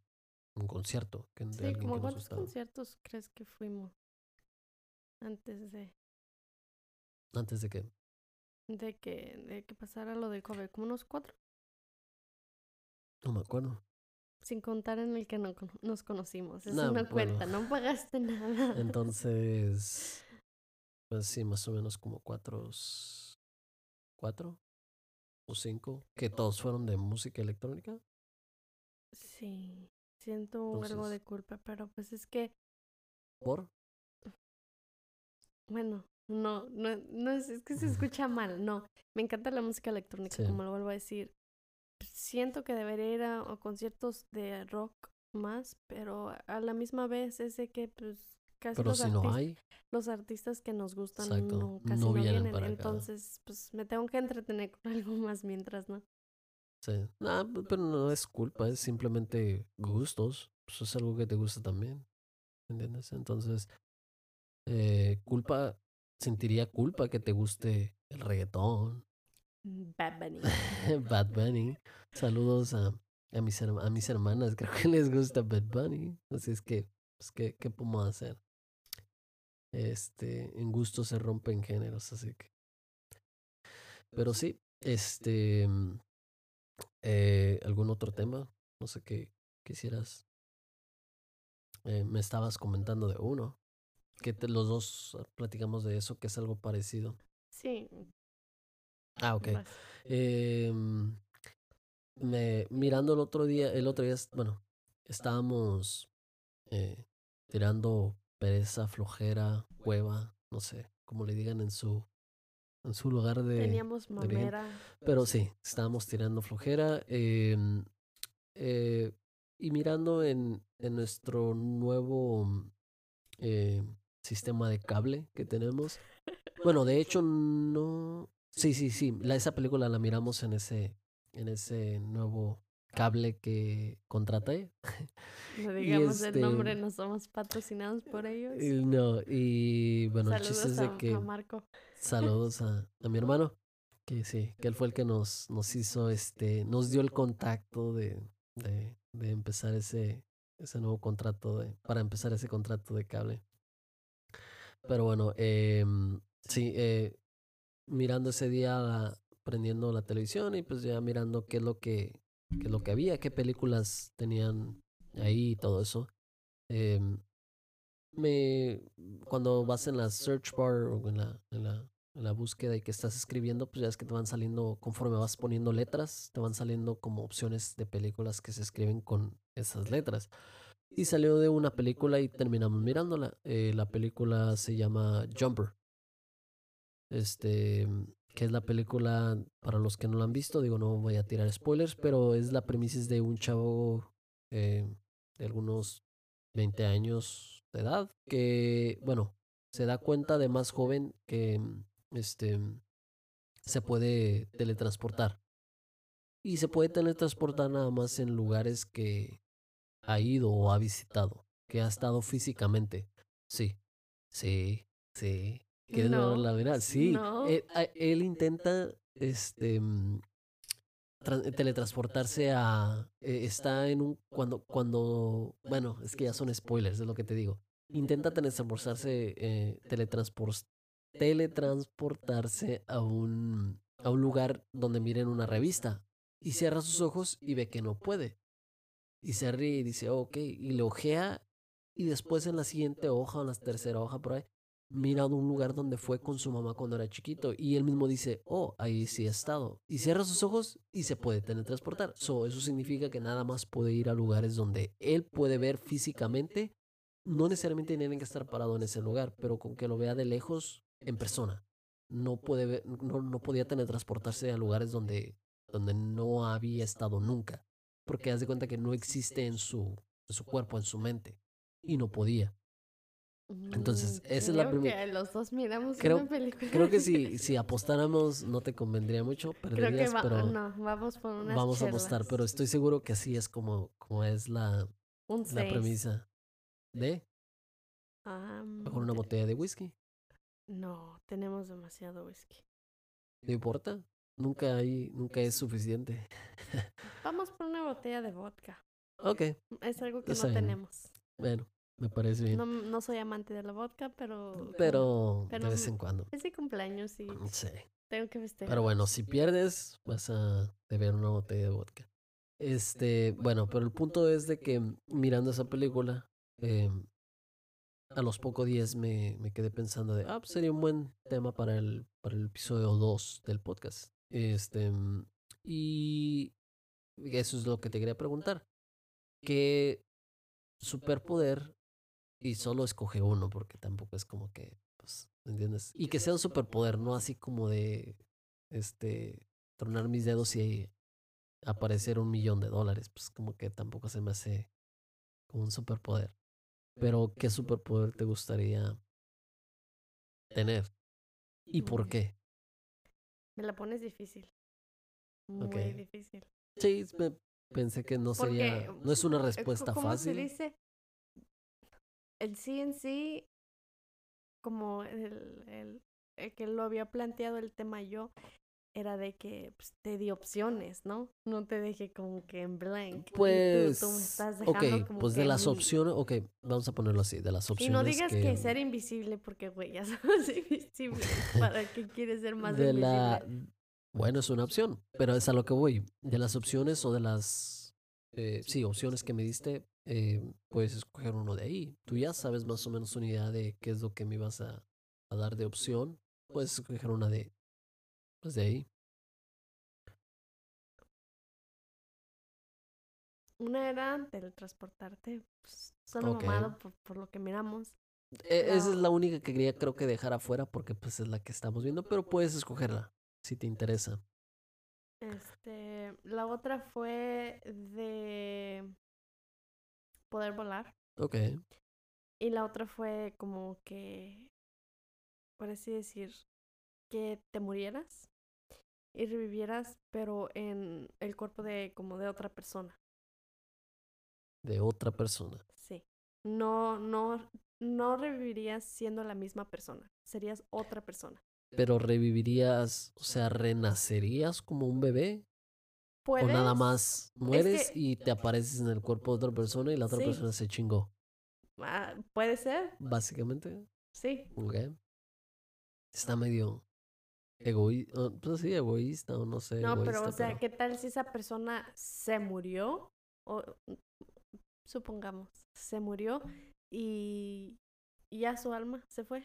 un concierto. Que, de sí, como ¿cuántos conciertos crees que fuimos antes de... ¿Antes de qué? De que, de que pasara lo del COVID, como unos cuatro. No me acuerdo. Sin contar en el que no nos conocimos. Eso no, cuenta, no pagaste nada. Entonces, pues sí, más o menos como cuatro, cuatro o cinco, que todos fueron de música electrónica. Sí, siento algo de culpa, pero pues es que... ¿Por? Bueno, no, no, no es, es que se escucha mal, no. Me encanta la música electrónica, como lo vuelvo a decir siento que debería ir a, conciertos de rock más, pero a la misma vez es de que pues casi pero los, si no hay, los artistas que nos gustan no, casi no, vienen, entonces pues me tengo que entretener con algo más mientras, ¿no? Sí, pero no es culpa, es simplemente gustos, pues es algo que te gusta también, ¿entiendes? Entonces, eh, culpa, sentiría culpa que te guste el reggaetón, Bad Bunny. Bad Bunny. Saludos a, a, mis, a mis hermanas, creo que les gusta Bad Bunny. Así es que, pues, ¿qué, ¿qué podemos hacer? Este, en gusto se rompen géneros, así que. Pero sí, este. Eh, ¿Algún otro tema? No sé qué quisieras. Eh, me estabas comentando de uno. Que los dos platicamos de eso, que es algo parecido. Sí, Ah, ok. Eh, me, mirando el otro día, el otro día, bueno, estábamos eh, tirando pereza, flojera, hueva, no sé, como le digan en su en su lugar de... Teníamos mamera. pero sí, estábamos tirando flojera. Em, eh, y mirando en, en nuestro nuevo eh, sistema de cable que tenemos. Bueno, de hecho, no. Sí, sí, sí. La, esa película la miramos en ese, en ese nuevo cable que contraté. No digamos el nombre, este no somos patrocinados por ellos. No, y bueno, el chiste es de que. A Marco. Saludos a, a, mi hermano, que sí, que él fue el que nos, nos hizo, este, nos dio el contacto de, de, de empezar ese, ese nuevo contrato, de, para empezar ese contrato de cable. Pero bueno, eh, sí, eh, mirando ese día, prendiendo la televisión y pues ya mirando qué es lo que, qué es lo que había, qué películas tenían ahí y todo eso. Eh, me, cuando vas en la search bar o en la, en la, en la búsqueda y que estás escribiendo, pues ya es que te van saliendo, conforme vas poniendo letras, te van saliendo como opciones de películas que se escriben con esas letras. Y salió de una película y terminamos mirándola. Eh, la película se llama Jumper. Este, que es la película, para los que no la han visto, digo, no voy a tirar spoilers, pero es la premisa de un chavo eh, de algunos 20 años de edad que, bueno, se da cuenta de más joven que este, se puede teletransportar. Y se puede teletransportar nada más en lugares que ha ido o ha visitado, que ha estado físicamente. Sí, sí, sí. No, la verdad? Sí. Él, intenta este mm, teletransportarse a eh, está en un cuando cuando bueno es que ya son spoilers es lo que te digo intenta teletransportarse eh, teletransportarse a un a un lugar donde miren una revista y cierra sus ojos y ve que no puede y se ríe y dice, ok, y le ojea y después en la siguiente hoja o en la tercera hoja por ahí, mira un lugar donde fue con su mamá cuando era chiquito y él mismo dice, oh, ahí sí he estado. Y cierra sus ojos y se puede teletransportar. So, eso significa que nada más puede ir a lugares donde él puede ver físicamente. No necesariamente tiene que estar parado en ese lugar, pero con que lo vea de lejos en persona. No, puede ver, no, no podía teletransportarse a lugares donde, donde no había estado nunca porque haz de cuenta que no existe en su, en su cuerpo, en su mente, y no podía. Entonces, mm, esa es la primera. los dos miramos creo, una película. Creo que si, si apostáramos no te convendría mucho, perderías, creo que pero no, vamos por unas Vamos a apostar, pero estoy seguro que así es como, como es la, la premisa. ¿De? Um, ¿Con una botella de whisky? No, tenemos demasiado whisky. ¿No importa? Nunca hay, nunca es suficiente. Vamos por una botella de vodka. Ok. Es algo que no tenemos. Bueno, me parece bien. No, no, soy amante de la vodka, pero... Pero, de vez en cuando. Es de cumpleaños y... Sí. Tengo que festejar. Pero bueno, si pierdes, vas a beber una botella de vodka. Este, bueno, pero el punto es de que mirando esa película, eh, a los pocos días me, me quedé pensando de, ah, pues sería un buen tema para el, para el episodio 2 del podcast. Este, y eso es lo que te quería preguntar. ¿Qué superpoder? Y solo escoge uno, porque tampoco es como que, pues, ¿entiendes? Y que sea un superpoder, no así como de, este, tronar mis dedos y aparecer un millón de dólares. Pues como que tampoco se me hace como un superpoder. Pero, ¿qué superpoder te gustaría tener? ¿Y por qué? Me la pones difícil. Muy difícil. Sí, pensé que no sería, no es una respuesta ¿cómo fácil. Se dice? El sí en sí, como el, el, el que lo había planteado el tema yo, era de que pues, te di opciones, ¿no? No te dejé como que en blank. Pues, tú, me estás dejando ok, pues de las opciones, ok, vamos a ponerlo así, de las opciones. Y no digas que, ser invisible, porque güey, ya somos invisibles. ¿Para qué quieres ser más de invisible? La... Bueno, es una opción, pero es a lo que voy. De las opciones o de las, eh, sí, opciones que me diste, eh, puedes escoger uno de ahí. Tú ya sabes más o menos una idea de qué es lo que me ibas a, a dar de opción. Puedes escoger una de pues de ahí. Una era teletransportarte, pues, solo por, por, lo que miramos. E, esa es la única que quería creo que dejar afuera porque pues es la que estamos viendo, pero puedes escogerla si te interesa. Este, la otra fue de poder volar. Ok. Y la otra fue como que, por así decir, que te murieras y revivieras, pero en el cuerpo de como de otra persona. De otra persona. Sí. No, no, no revivirías siendo la misma persona. Serías otra persona. Pero revivirías, o sea, renacerías como un bebé. O nada más mueres y te apareces en el cuerpo de otra persona y la otra persona se chingó. Ah, puede ser. Básicamente. Sí. Ok. Está medio egoísta, pues sí, egoísta o no sé. No, pero o sea, ¿qué tal si esa persona se murió? O supongamos, se murió y, ya su alma se fue.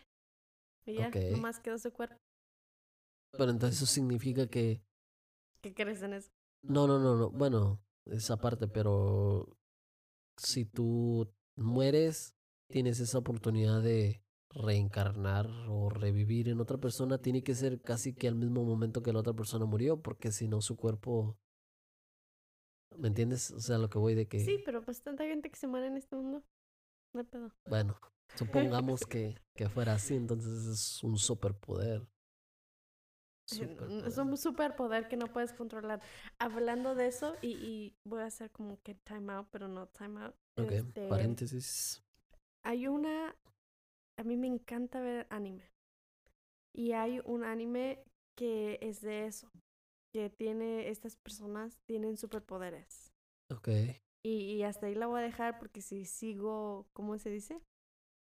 Y ya, nomás quedó su cuerpo. Pero entonces eso significa que... ¿Qué crees en eso? No, no, no, no. Bueno, esa parte, pero si tú mueres, tienes esa oportunidad de reencarnar o revivir en otra persona, tiene que ser casi que al mismo momento que la otra persona murió, porque si no su cuerpo... ¿Me entiendes? O sea, lo que voy de que... Sí, pero pues tanta gente que se muere en este mundo. No hay pedo. Bueno, supongamos que, que fuera así, entonces es un superpoder. Es un superpoder que no puedes controlar. Hablando de eso, y, y voy a hacer como que time out, pero no time out. Ok, este, paréntesis. Hay una. A mí me encanta ver anime. Y hay un anime que es de eso. Que tiene. Estas personas tienen superpoderes. Ok. Y, y hasta ahí la voy a dejar porque si sigo. ¿Cómo se dice?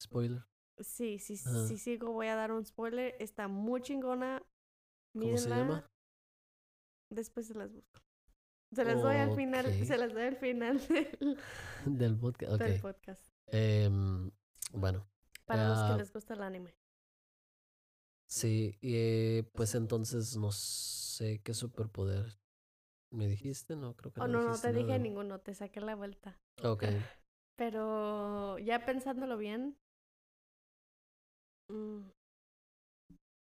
Spoiler. Sí, sí, si sigo voy a dar un spoiler. Está muy chingona. ¿Cómo se llama? Después se las busco. Se las doy al final, se las doy al final del, podcast. Del podcast. Em, bueno. Para los que les gusta el anime. Sí, y pues entonces no sé qué superpoder me dijiste, no creo que oh, no. no, no te dije ninguno, te saqué la vuelta. Ok. Pero ya pensándolo bien, mm,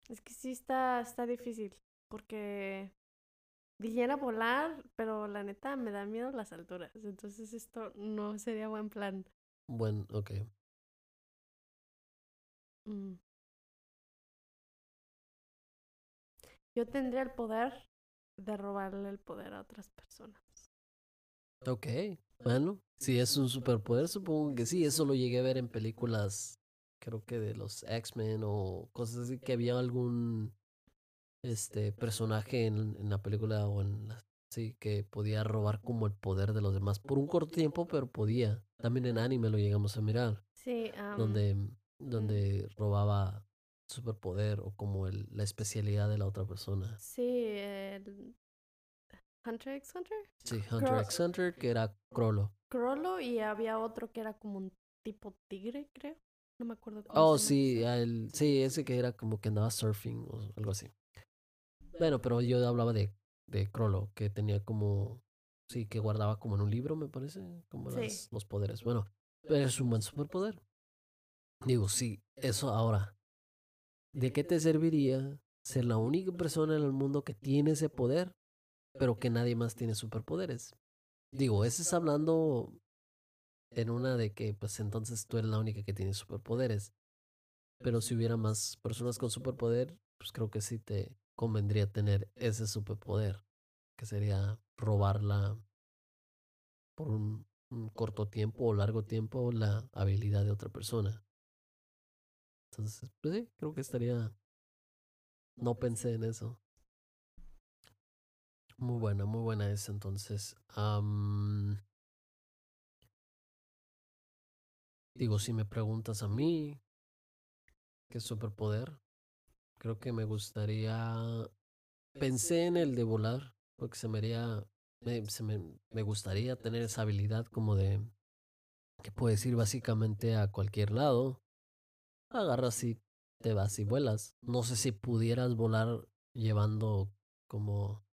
es que sí está, está difícil, porque dijera volar, pero la neta me da miedo las alturas, entonces esto no sería buen plan. Bueno, ok. Mm. Yo tendría el poder de robarle el poder a otras personas. Ok, bueno, si es un superpoder, supongo que sí, eso lo llegué a ver en películas creo que de los X-Men o cosas así, que había algún este personaje en, en la película o en la, sí, que podía robar como el poder de los demás por un corto tiempo, pero podía. También en anime lo llegamos a mirar. Sí, donde, donde robaba superpoder o como el, la especialidad de la otra persona. Sí, el Hunter x Hunter. Sí, Hunter x Hunter, que era Crollo. Crollo y había otro que era como un tipo tigre, creo. No me acuerdo. oh, sí, el, sí, ese que era como que andaba surfing o algo así. Bueno, pero yo hablaba de, de Crollo, que tenía como, sí, que guardaba como en un libro, me parece, como los poderes. Bueno, pero es un buen superpoder. Digo, sí, eso ahora. ¿De qué te serviría ser la única persona en el mundo que tiene ese poder, pero que nadie más tiene superpoderes? Digo, ese es hablando en una de que pues entonces tú eres la única que tiene superpoderes. Pero si hubiera más personas con superpoder, pues creo que sí te convendría tener ese superpoder, que sería robarla por un, corto tiempo o largo tiempo la habilidad de otra persona. Entonces, pues sí, creo que estaría... No pensé en eso. Muy buena, muy buena esa entonces. Digo, si me preguntas a mí, ¿qué superpoder? Creo que me gustaría... Pensé en el de volar, porque se me haría... Me, se me, me gustaría tener esa habilidad como de... Que puedes ir básicamente a cualquier lado. Agarras y te vas y vuelas. No sé si pudieras volar llevando como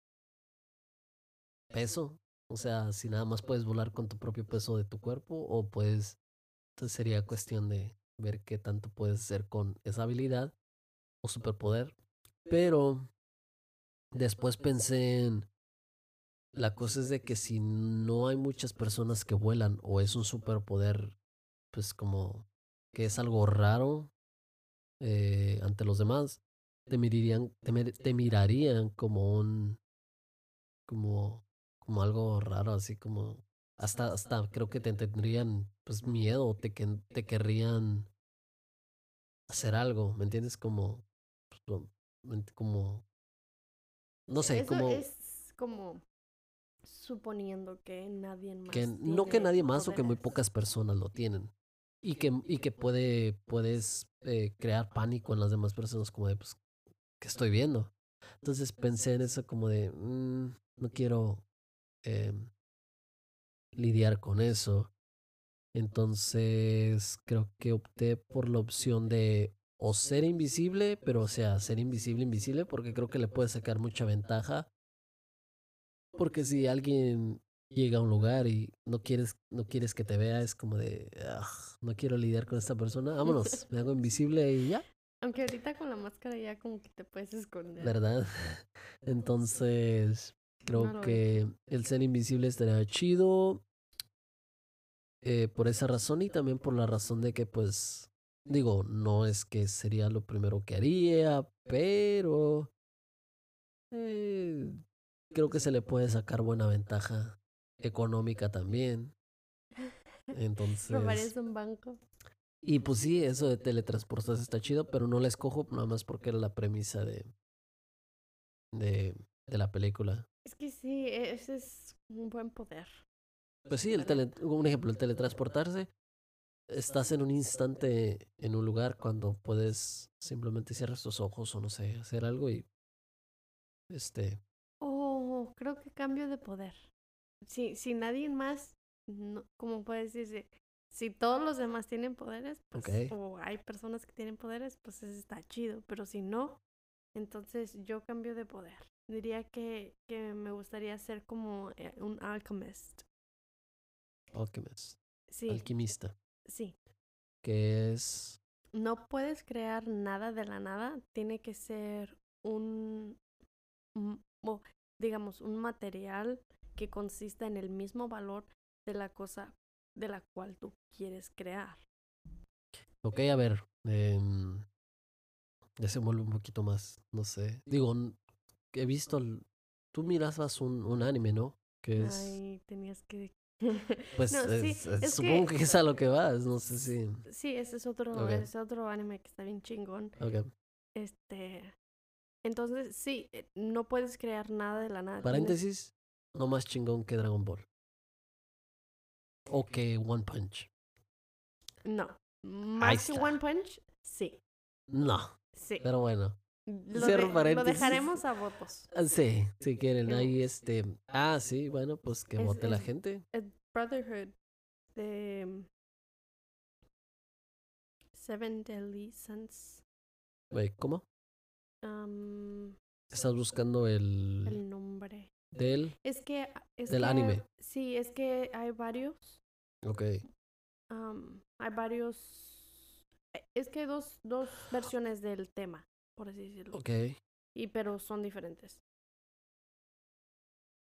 peso. O sea, si nada más puedes volar con tu propio peso de tu cuerpo o puedes entonces sería cuestión de, ver qué tanto puedes hacer con esa habilidad o superpoder. Pero después pensé en la cosa es de que si no hay muchas personas que vuelan o es un superpoder, pues como que es algo raro eh, ante los demás, te mirarían, te, mirarían como un, como, como algo raro, así como, hasta, hasta creo que te tendrían pues miedo, te, te querrían hacer algo, ¿me entiendes? Como, pues, como, no sé, como... Es como suponiendo que nadie más. Que, no que nadie más o que muy pocas personas lo tienen. Y que, y que puede, puedes eh, crear pánico en las demás personas como de, pues, ¿qué estoy viendo? Entonces pensé en eso como de, mm, no quiero eh, lidiar con eso. Entonces creo que opté por la opción de o ser invisible, pero o sea, ser invisible, invisible, porque creo que le puede sacar mucha ventaja. Porque si alguien llega a un lugar y no quieres, no quieres que te vea, es como de, no quiero lidiar con esta persona, vámonos, me hago invisible y ya. Aunque ahorita con la máscara ya como que te puedes esconder. ¿Verdad? Entonces, creo que el ser invisible estaría chido. Eh, por esa razón y también por la razón de que pues digo, no es que sería lo primero que haría, pero eh, creo que se le puede sacar buena ventaja económica también. Entonces. ¿Robarías un banco? Y pues sí, eso de teletransportarse está chido, pero no la escojo nada más porque era la premisa de, de, de la película. Es que sí, ese es un buen poder. Pues sí, el tele, un ejemplo, el teletransportarse. Estás en un instante en un lugar cuando puedes simplemente cerrar tus ojos o no sé, hacer algo y este. Oh, creo que cambio de poder. Si, si nadie más, no, como puedes decir, si todos los demás tienen poderes, pues, o hay personas que tienen poderes, pues está chido. Pero si no, entonces yo cambio de poder. Diría que, que me gustaría ser como eh, un alchemist. Alchemist. Sí. Alquimista. Sí. Que es. No puedes crear nada de la nada. Tiene que ser un. digamos, un material que consista en el mismo valor de la cosa de la cual tú quieres crear. Ok, a ver. Eh, desenvuelve un poquito más. No sé. Digo, he visto. Tú mirabas un, un anime, ¿no? Que es. Ay, tenías que. Pues supongo que, es a lo que vas, no sé si. Sí, ese es otro, es otro anime que está bien chingón. Ok. Este. Entonces, sí, eh, no puedes crear nada de la nada. Paréntesis, no más chingón que Dragon Ball. O que One Punch. No. Más que One Punch, sí. No. Sí. Pero bueno. Lo, lo dejaremos a votos. Ah, sí, si quieren. Ahí este. Ah, sí, bueno, pues que vote la gente. Brotherhood de Seven Deadly Sons. ¿cómo? Um, Estás buscando el. El nombre. Del. Es que. Es del anime. Sí, es que hay varios. Ok. Um, hay varios. Es que hay dos, dos versiones del tema por así decirlo. Ok. Y pero son diferentes.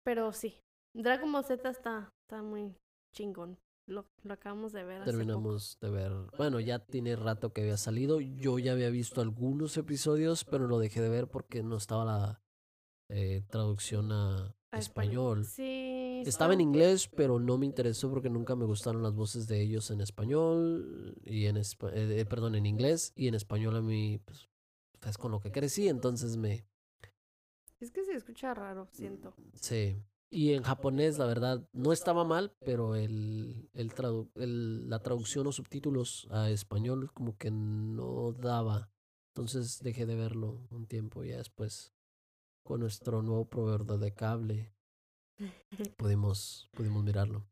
Pero sí, Dragon Ball Z está, está muy chingón. Lo, lo acabamos de ver. Terminamos de ver. Bueno, ya tiene rato que había salido. Yo ya había visto algunos episodios, pero lo dejé de ver porque no estaba la eh, traducción a, español. Sí. Estaba en inglés, pero no me interesó porque nunca me gustaron las voces de ellos en español y en eh, perdón, en inglés y en español a mí pues, es con lo que crecí, entonces me... Es que se escucha raro, siento. Sí. Y en japonés, la verdad, no estaba mal, pero el, el, el la traducción o subtítulos a español como que no daba. Entonces dejé de verlo un tiempo y después con nuestro nuevo proveedor de cable pudimos, pudimos mirarlo.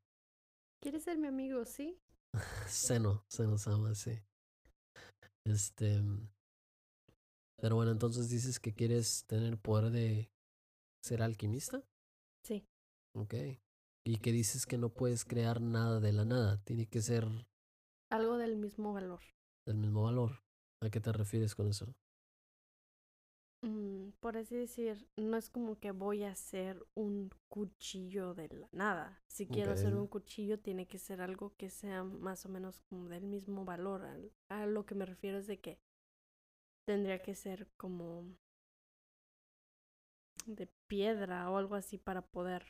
¿Quieres ser mi amigo? Sí. Seno, Seno Sama, sí. Este, pero bueno, entonces dices que quieres tener poder de ser alquimista. Sí. Ok. Y que dices que no puedes crear nada de la nada. Tiene que ser... Algo del mismo valor. del mismo valor. ¿A qué te refieres con eso? Mm, por así decir, no es como que voy a hacer un cuchillo de la nada. Si quiero hacer un cuchillo, tiene que ser algo que sea más o menos como del mismo valor. A, lo que me refiero es de que tendría que ser como de piedra o algo así para poder.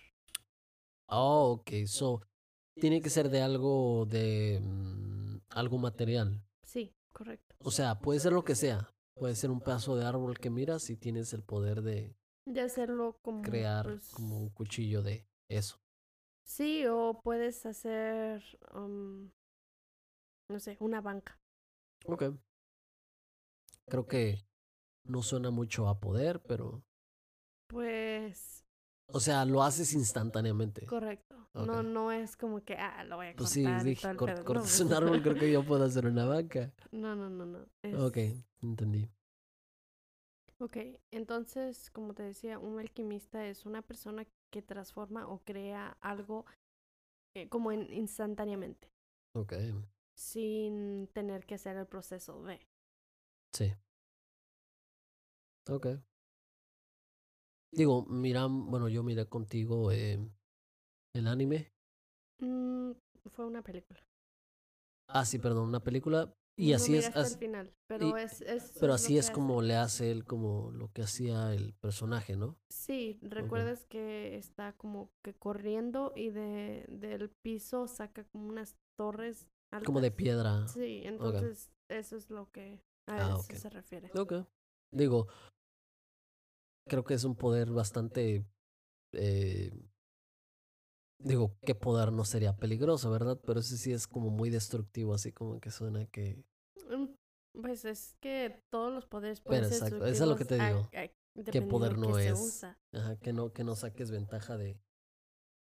Oh, ok. So, tiene que ser de algo de mm, algo material. Sí, correcto. O sea, puede ser lo que sea. Puede ser un pedazo de árbol que miras y tienes el poder de... De hacerlo como... Crear pues como un cuchillo de eso. Sí, o puedes hacer... Um, no sé, una banca. Ok. Creo que no suena mucho a poder, pero... Pues... O sea, lo haces instantáneamente. Correcto. No, no es como que, ah, lo voy a cortar. Pues sí, dije, cortas un árbol, creo que yo puedo hacer una banca. No, no, no, no. Ok, entendí. Ok, entonces, como te decía, un alquimista es una persona que transforma o crea algo eh, como instantáneamente. Ok. Sin tener que hacer el proceso de. Sí. Ok. Digo, mira, bueno, yo miré contigo eh, el anime. Mm, fue una película. Ah, sí, perdón, una película. Y así es. final, pero es, es, Pero así es como le hace él, como lo que hacía el personaje, ¿no? Sí, recuerdas que está como que corriendo y de del piso saca como unas torres. Como de piedra. Sí, entonces eso es lo que a ah, eso se refiere. Ok. Digo, creo que es un poder bastante... Eh, digo, ¿qué poder no sería peligroso, verdad? Pero ese sí es como muy destructivo, así como que suena que... Mm, pues es que todos los poderes pueden Pero exacto, eso es lo que te digo. ¿Qué poder no es? Ajá, que no, que no saques ventaja de,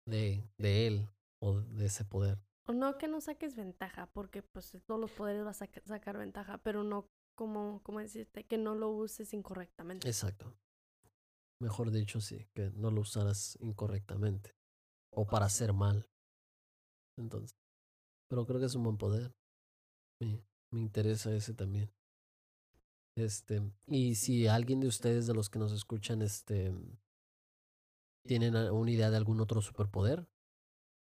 de, de él o de ese poder. O no que no saques ventaja, porque pues todos los poderes vas a sacar ventaja, pero no como, como decirte, que no lo uses incorrectamente. Exacto. Mejor dicho, sí, que no lo usaras incorrectamente o para hacer mal. Entonces, pero creo que es un buen poder. Me, me interesa ese también. Este, y si alguien de ustedes, de los que nos escuchan, este, tienen una idea de algún otro superpoder,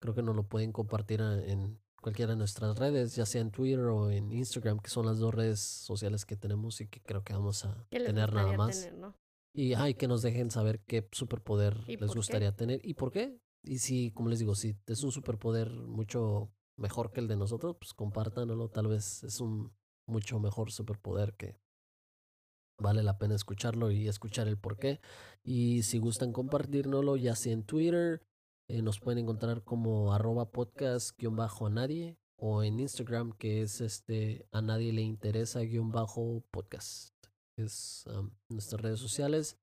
creo que nos lo pueden compartir en cualquiera de nuestras redes, ya sea en Twitter o en Instagram, que son las dos redes sociales que tenemos y que creo que vamos a tener nada más. Y ay, que nos dejen saber qué superpoder les gustaría tener y por qué. Y si, como les digo, si es un superpoder mucho mejor que el de nosotros, pues compártanlo. Tal vez es un mucho mejor superpoder que vale la pena escucharlo y escuchar el por qué. Y si gustan compartirnoslo, ya sea en Twitter, eh, nos pueden encontrar como arroba podcast-a nadie o en Instagram que es este a nadie le interesa guion bajo podcast es nuestras redes sociales.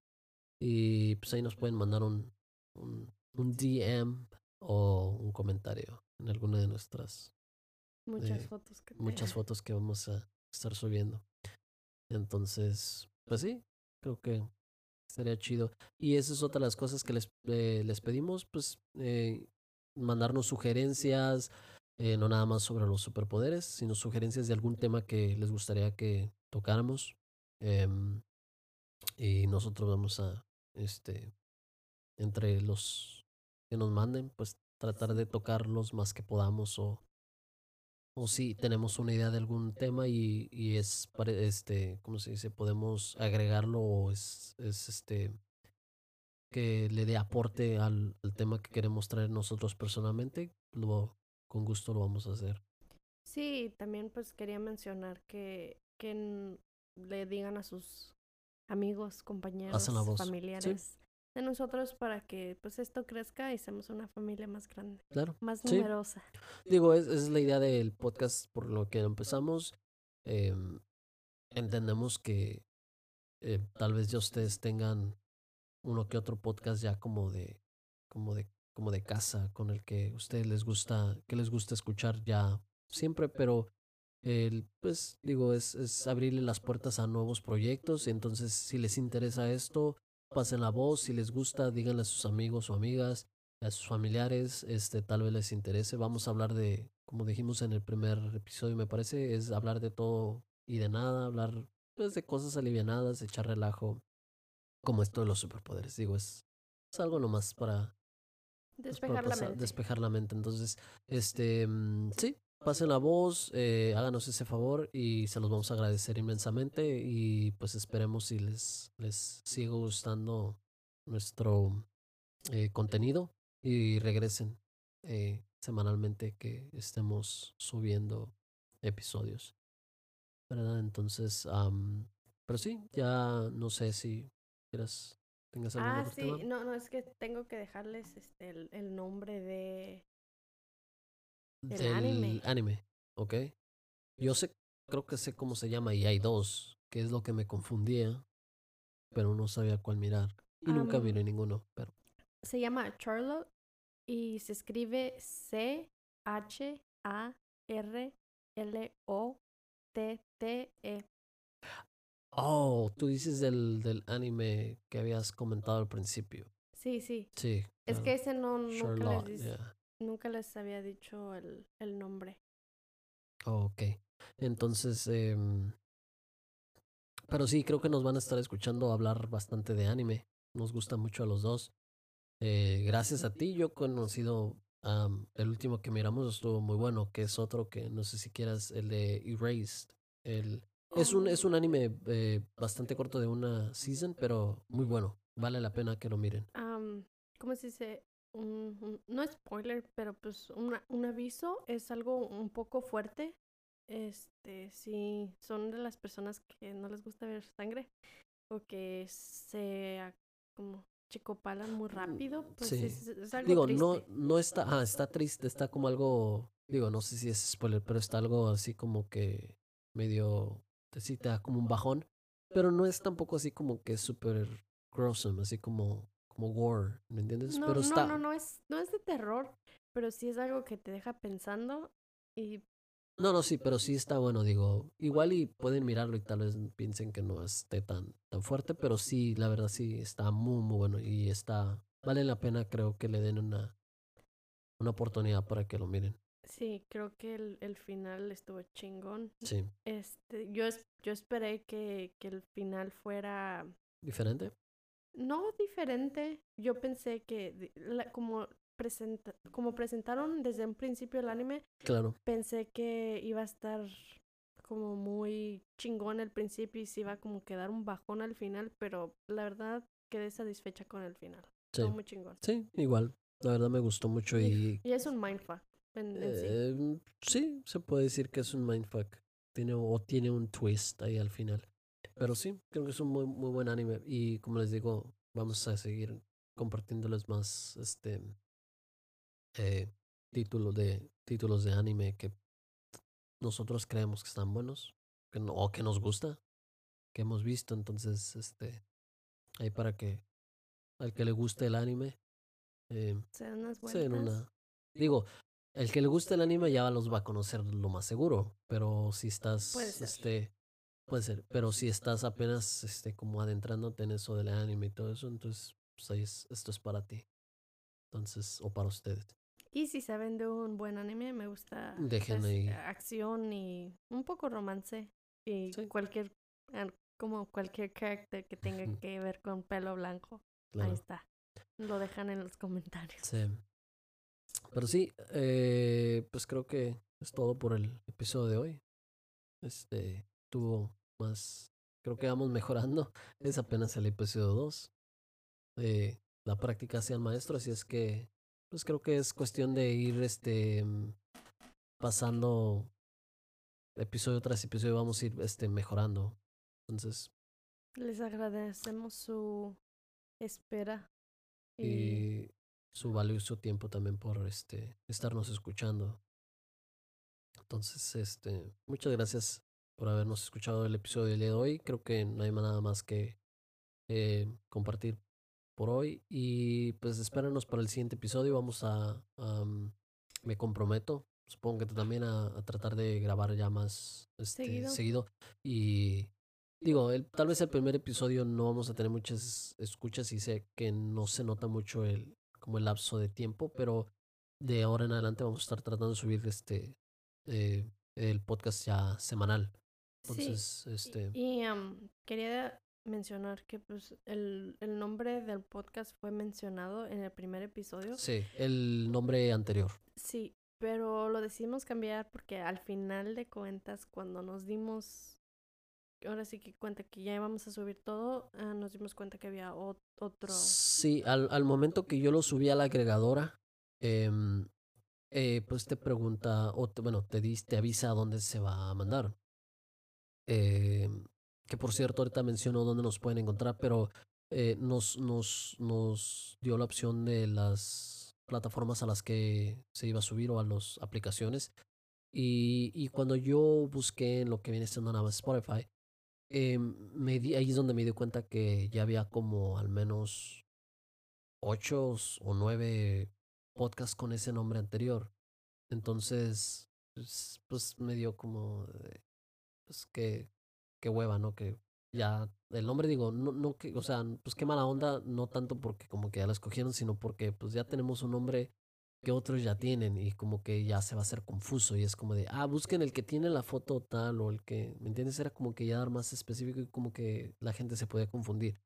Y pues ahí nos pueden mandar un, un, DM o un comentario en alguna de nuestras muchas eh, fotos que muchas fotos que vamos a estar subiendo. Entonces, pues sí, creo que estaría chido. Y esa es otra de las cosas que les, eh, les pedimos, pues eh, mandarnos sugerencias, no nada más sobre los superpoderes, sino sugerencias de algún tema que les gustaría que tocáramos. Em, y nosotros vamos a, este, entre los que nos manden, pues tratar de tocarlos más que podamos o, o si tenemos una idea de algún tema y, y es, este, ¿cómo se dice? Podemos agregarlo o es, es este, que le dé aporte al, al tema que queremos traer nosotros personalmente, lo, con gusto lo vamos a hacer. Sí, también pues quería mencionar que, que le digan a sus amigos, compañeros, familiares de nosotros para que pues esto crezca y seamos una familia más grande, claro, más numerosa. Digo, es, es la idea del podcast por lo que empezamos. Em, entendemos que eh, tal vez ya ustedes tengan uno que otro podcast ya como de como de como de casa con el que a ustedes les gusta que les gusta escuchar ya siempre pero el, pues digo, es, es abrirle las puertas a nuevos proyectos. Entonces, si les interesa esto, pasen la voz. Si les gusta, díganle a sus amigos o amigas. a sus familiares, este, tal vez les interese. Vamos a hablar de, como dijimos en el primer episodio, me parece, es hablar de todo y de nada, hablar pues, de cosas alivianadas, echar relajo, como esto de los superpoderes. Digo, es, es algo nomás para despejar la mente. Despejar la mente. Entonces, este, mm, sí, pasen la voz, eh, háganos ese favor y se los vamos a agradecer inmensamente y pues esperemos si les, les sigue gustando nuestro eh, contenido y regresen eh, semanalmente que estemos subiendo episodios. ¿Verdad? Entonces, pero sí, ya no sé si quieras, tengas algún Ah, sí, no, no, es que tengo que dejarles este, el, nombre de... Del anime. anime, ok. Yo sé, creo que sé cómo se llama y hay dos, que es lo que me confundía, pero no sabía cuál mirar. Y nunca miré ninguno, pero... Se llama Charlotte y se escribe C H A R L O T T E. Oh, tú dices del, del anime que habías comentado al principio. Sí, sí. Sí. Es que ese no nunca les, nunca les había dicho el, el nombre. Oh, ok. Entonces, eh, pero sí, creo que nos van a estar escuchando hablar bastante de anime. Nos gusta mucho a los dos. Eh, gracias a ti, yo he conocido el último que miramos estuvo muy bueno, que es otro que no sé si quieras, el de Erased. El, es, un, es un anime eh, bastante corto de una season, pero muy bueno. Vale la pena que lo miren. ¿Cómo se dice? Un, no spoiler, pero pues un aviso es algo un poco fuerte. Este, si son de las personas que no les gusta ver sangre o que se como chicopalan muy rápido, pues es, algo Digo, no, no está, ah, está triste, está como algo, digo, no sé si es spoiler, pero está algo así como que medio, sí te da como un bajón, pero no es tampoco así como que súper gruesome, así como, como gore, ¿me entiendes? No, pero no, está... no, no es, no es de terror, pero sí es algo que te deja pensando y no, no, sí, pero sí está bueno, digo, igual y pueden mirarlo y tal vez piensen que no esté tan, tan fuerte, pero sí, la verdad sí está muy, muy bueno y está, vale la pena, creo que le den una, una oportunidad para que lo miren. Sí, creo que el, el final estuvo chingón. Sí. Este, yo, yo esperé que, que el final fuera... ¿Diferente? No diferente, yo pensé que como presenta como presentaron desde un principio el anime, claro. pensé que iba a estar como muy chingón al principio y se iba a como quedar un bajón al final, pero la verdad quedé satisfecha con el final. Sí. muy chingón. Sí, igual. La verdad me gustó mucho y... Y, es un mindfuck. En, sí. sí. se puede decir que es un mindfuck. Tiene, o tiene un twist ahí al final. Pero sí, creo que es un muy, muy buen anime. Y como les digo, vamos a seguir compartiéndoles más este eh, títulos de títulos de anime que nosotros creemos que están buenos que no, o que nos gusta que hemos visto entonces este ahí para que al que le guste el anime eh, se una digo el que le guste el anime ya los va a conocer lo más seguro pero si estás este puede ser pero si estás apenas este como adentrándote en eso del anime y todo eso entonces pues ahí esto es para ti entonces o para ustedes y si saben de un buen anime, me gusta pues, acción y un poco romance. Y cualquier, como cualquier carácter que tenga que ver con pelo blanco. Ahí está. Lo dejan en los comentarios. Sí. Pero sí, eh, pues creo que es todo por el episodio de hoy. Este, tuvo más, creo que vamos mejorando. Es apenas el episodio 2. Eh, la práctica hacia el maestro, así es que pues creo que es cuestión de ir este mm, pasando episodio tras episodio vamos a ir este mejorando. Entonces, les agradecemos su espera y, su valioso tiempo también por este estarnos escuchando. Entonces, este, muchas gracias por habernos escuchado el episodio del día de hoy. Creo que no hay nada más que eh, compartir por hoy. Y pues espéranos para el siguiente episodio. Vamos a, me comprometo, supongo que tú también, a, tratar de grabar ya más este, seguido. Y digo, el, tal vez el primer episodio no vamos a tener muchas escuchas y sé que no se nota mucho el como el lapso de tiempo, pero de ahora en adelante vamos a estar tratando de subir este eh, el podcast ya semanal. Entonces, este. Y, quería mencionar que pues el, el nombre del podcast fue mencionado en el primer episodio. Sí, el nombre anterior. Sí, pero lo decidimos cambiar porque al final de cuentas, cuando nos dimos, ahora sí que cuenta que ya íbamos a subir todo, ah, nos dimos cuenta que había otro. Sí, al, al momento que yo lo subí a la agregadora, eh, eh, pues te pregunta, o bueno, te, te avisa a dónde se va a mandar. Eh, que por cierto, ahorita menciono dónde nos pueden encontrar, pero eh, nos, nos, nos dio la opción de las plataformas a las que se iba a subir o a las aplicaciones. Y, y cuando yo busqué en lo que viene siendo nada más Spotify, eh, me di, ahí es donde me di cuenta que ya había como al menos ocho o nueve podcasts con ese nombre anterior. Entonces, pues, pues me dio como, pues que, qué hueva, ¿no? Que ya el nombre digo, no, no que, o sea, pues qué mala onda, no tanto porque como que ya la escogieron, sino porque pues ya tenemos un nombre que otros ya tienen y como que ya se va a hacer confuso y es como de, ah, busquen el que tiene la foto tal o el que, ¿me entiendes? Era como que ya dar más específico y como que la gente se puede confundir.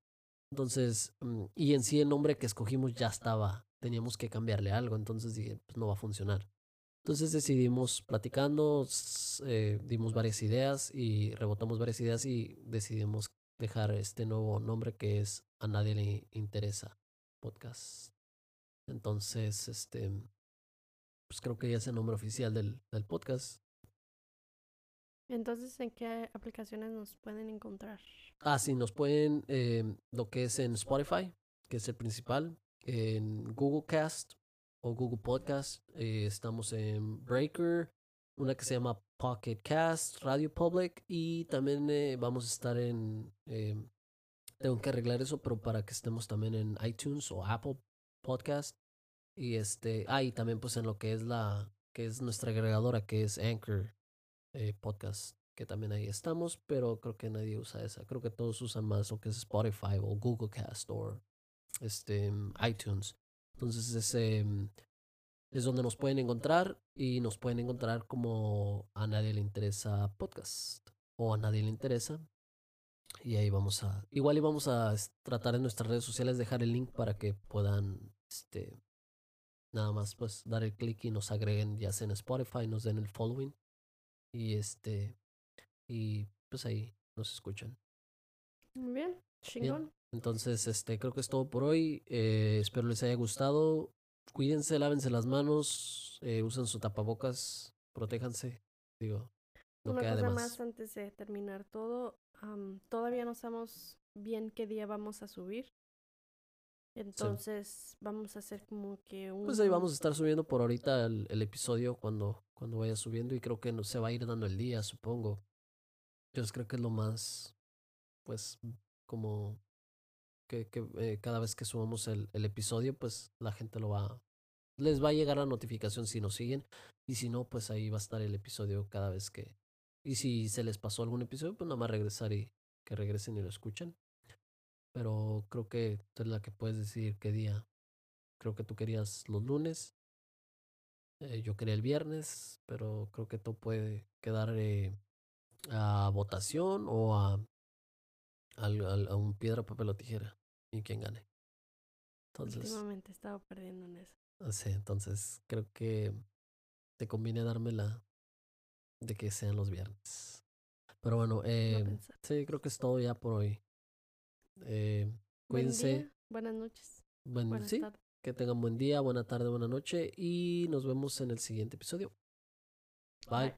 Entonces, mm, y en sí el nombre que escogimos ya estaba, teníamos que cambiarle algo, entonces dije, pues no va a funcionar. Entonces decidimos platicando, eh, dimos varias ideas y rebotamos varias ideas y decidimos dejar este nuevo nombre que es A Nadie le Interesa Podcast. Entonces, este, pues creo que ya es el nombre oficial del, del podcast. Entonces, ¿en qué aplicaciones nos pueden encontrar? Ah, sí, nos pueden, eh, lo que es en Spotify, que es el principal, en Google Cast, o Google Podcast. Eh, estamos en Breaker, una que se llama Pocket Cast, Radio Public y también eh, vamos a estar en... Eh, tengo que arreglar eso, pero para que estemos también en iTunes o Apple Podcast. Y este, ah, y también pues en lo que es la, que es nuestra agregadora, que es Anchor Podcast, que también ahí estamos, pero creo que nadie usa esa. Creo que todos usan más lo que es Spotify o Google Cast o este, iTunes. Entonces ese mm, es donde nos pueden encontrar y nos pueden encontrar como a nadie le interesa podcast o a nadie le interesa. Y ahí vamos a, igual y vamos a tratar en nuestras redes sociales dejar el link para que puedan, este, nada más pues dar el clic y nos agreguen ya sea en Spotify, nos den el following y este, y pues ahí nos escuchan. Muy bien, chingón. Entonces, este, creo que es todo por hoy. Eh, espero les haya gustado. Cuídense, lávense las manos, eh, usen su tapabocas, protéjanse. Digo, no Una cosa más. antes de terminar todo. todavía no sabemos bien qué día vamos a subir. Entonces vamos a hacer como que un... Pues ahí vamos a estar subiendo por ahorita el, el episodio cuando, cuando vaya subiendo y creo que no, se va a ir dando el día, supongo. Yo creo que es lo más, pues, como que, eh, cada vez que subamos el, episodio, pues la gente lo va, les va a llegar la notificación si nos siguen y si no, pues ahí va a estar el episodio cada vez que, y si se les pasó algún episodio, pues nada más regresar y que regresen y lo escuchen. Pero creo que tú eres la que puedes decir qué día. Creo que tú querías los lunes. Eh, yo quería el viernes, pero creo que todo puede quedar eh, a votación o a, a, a un piedra, papel o tijera y quién gane. Entonces, Últimamente he estado perdiendo en eso. Ah, sí, entonces creo que te conviene dármela de que sean los viernes. Pero bueno, eh, sí, creo que es todo ya por hoy. Eh, cuídense. buenas noches. Buen, sí, que tengan buen día, buena tarde, buena noche y nos vemos en el siguiente episodio. Bye.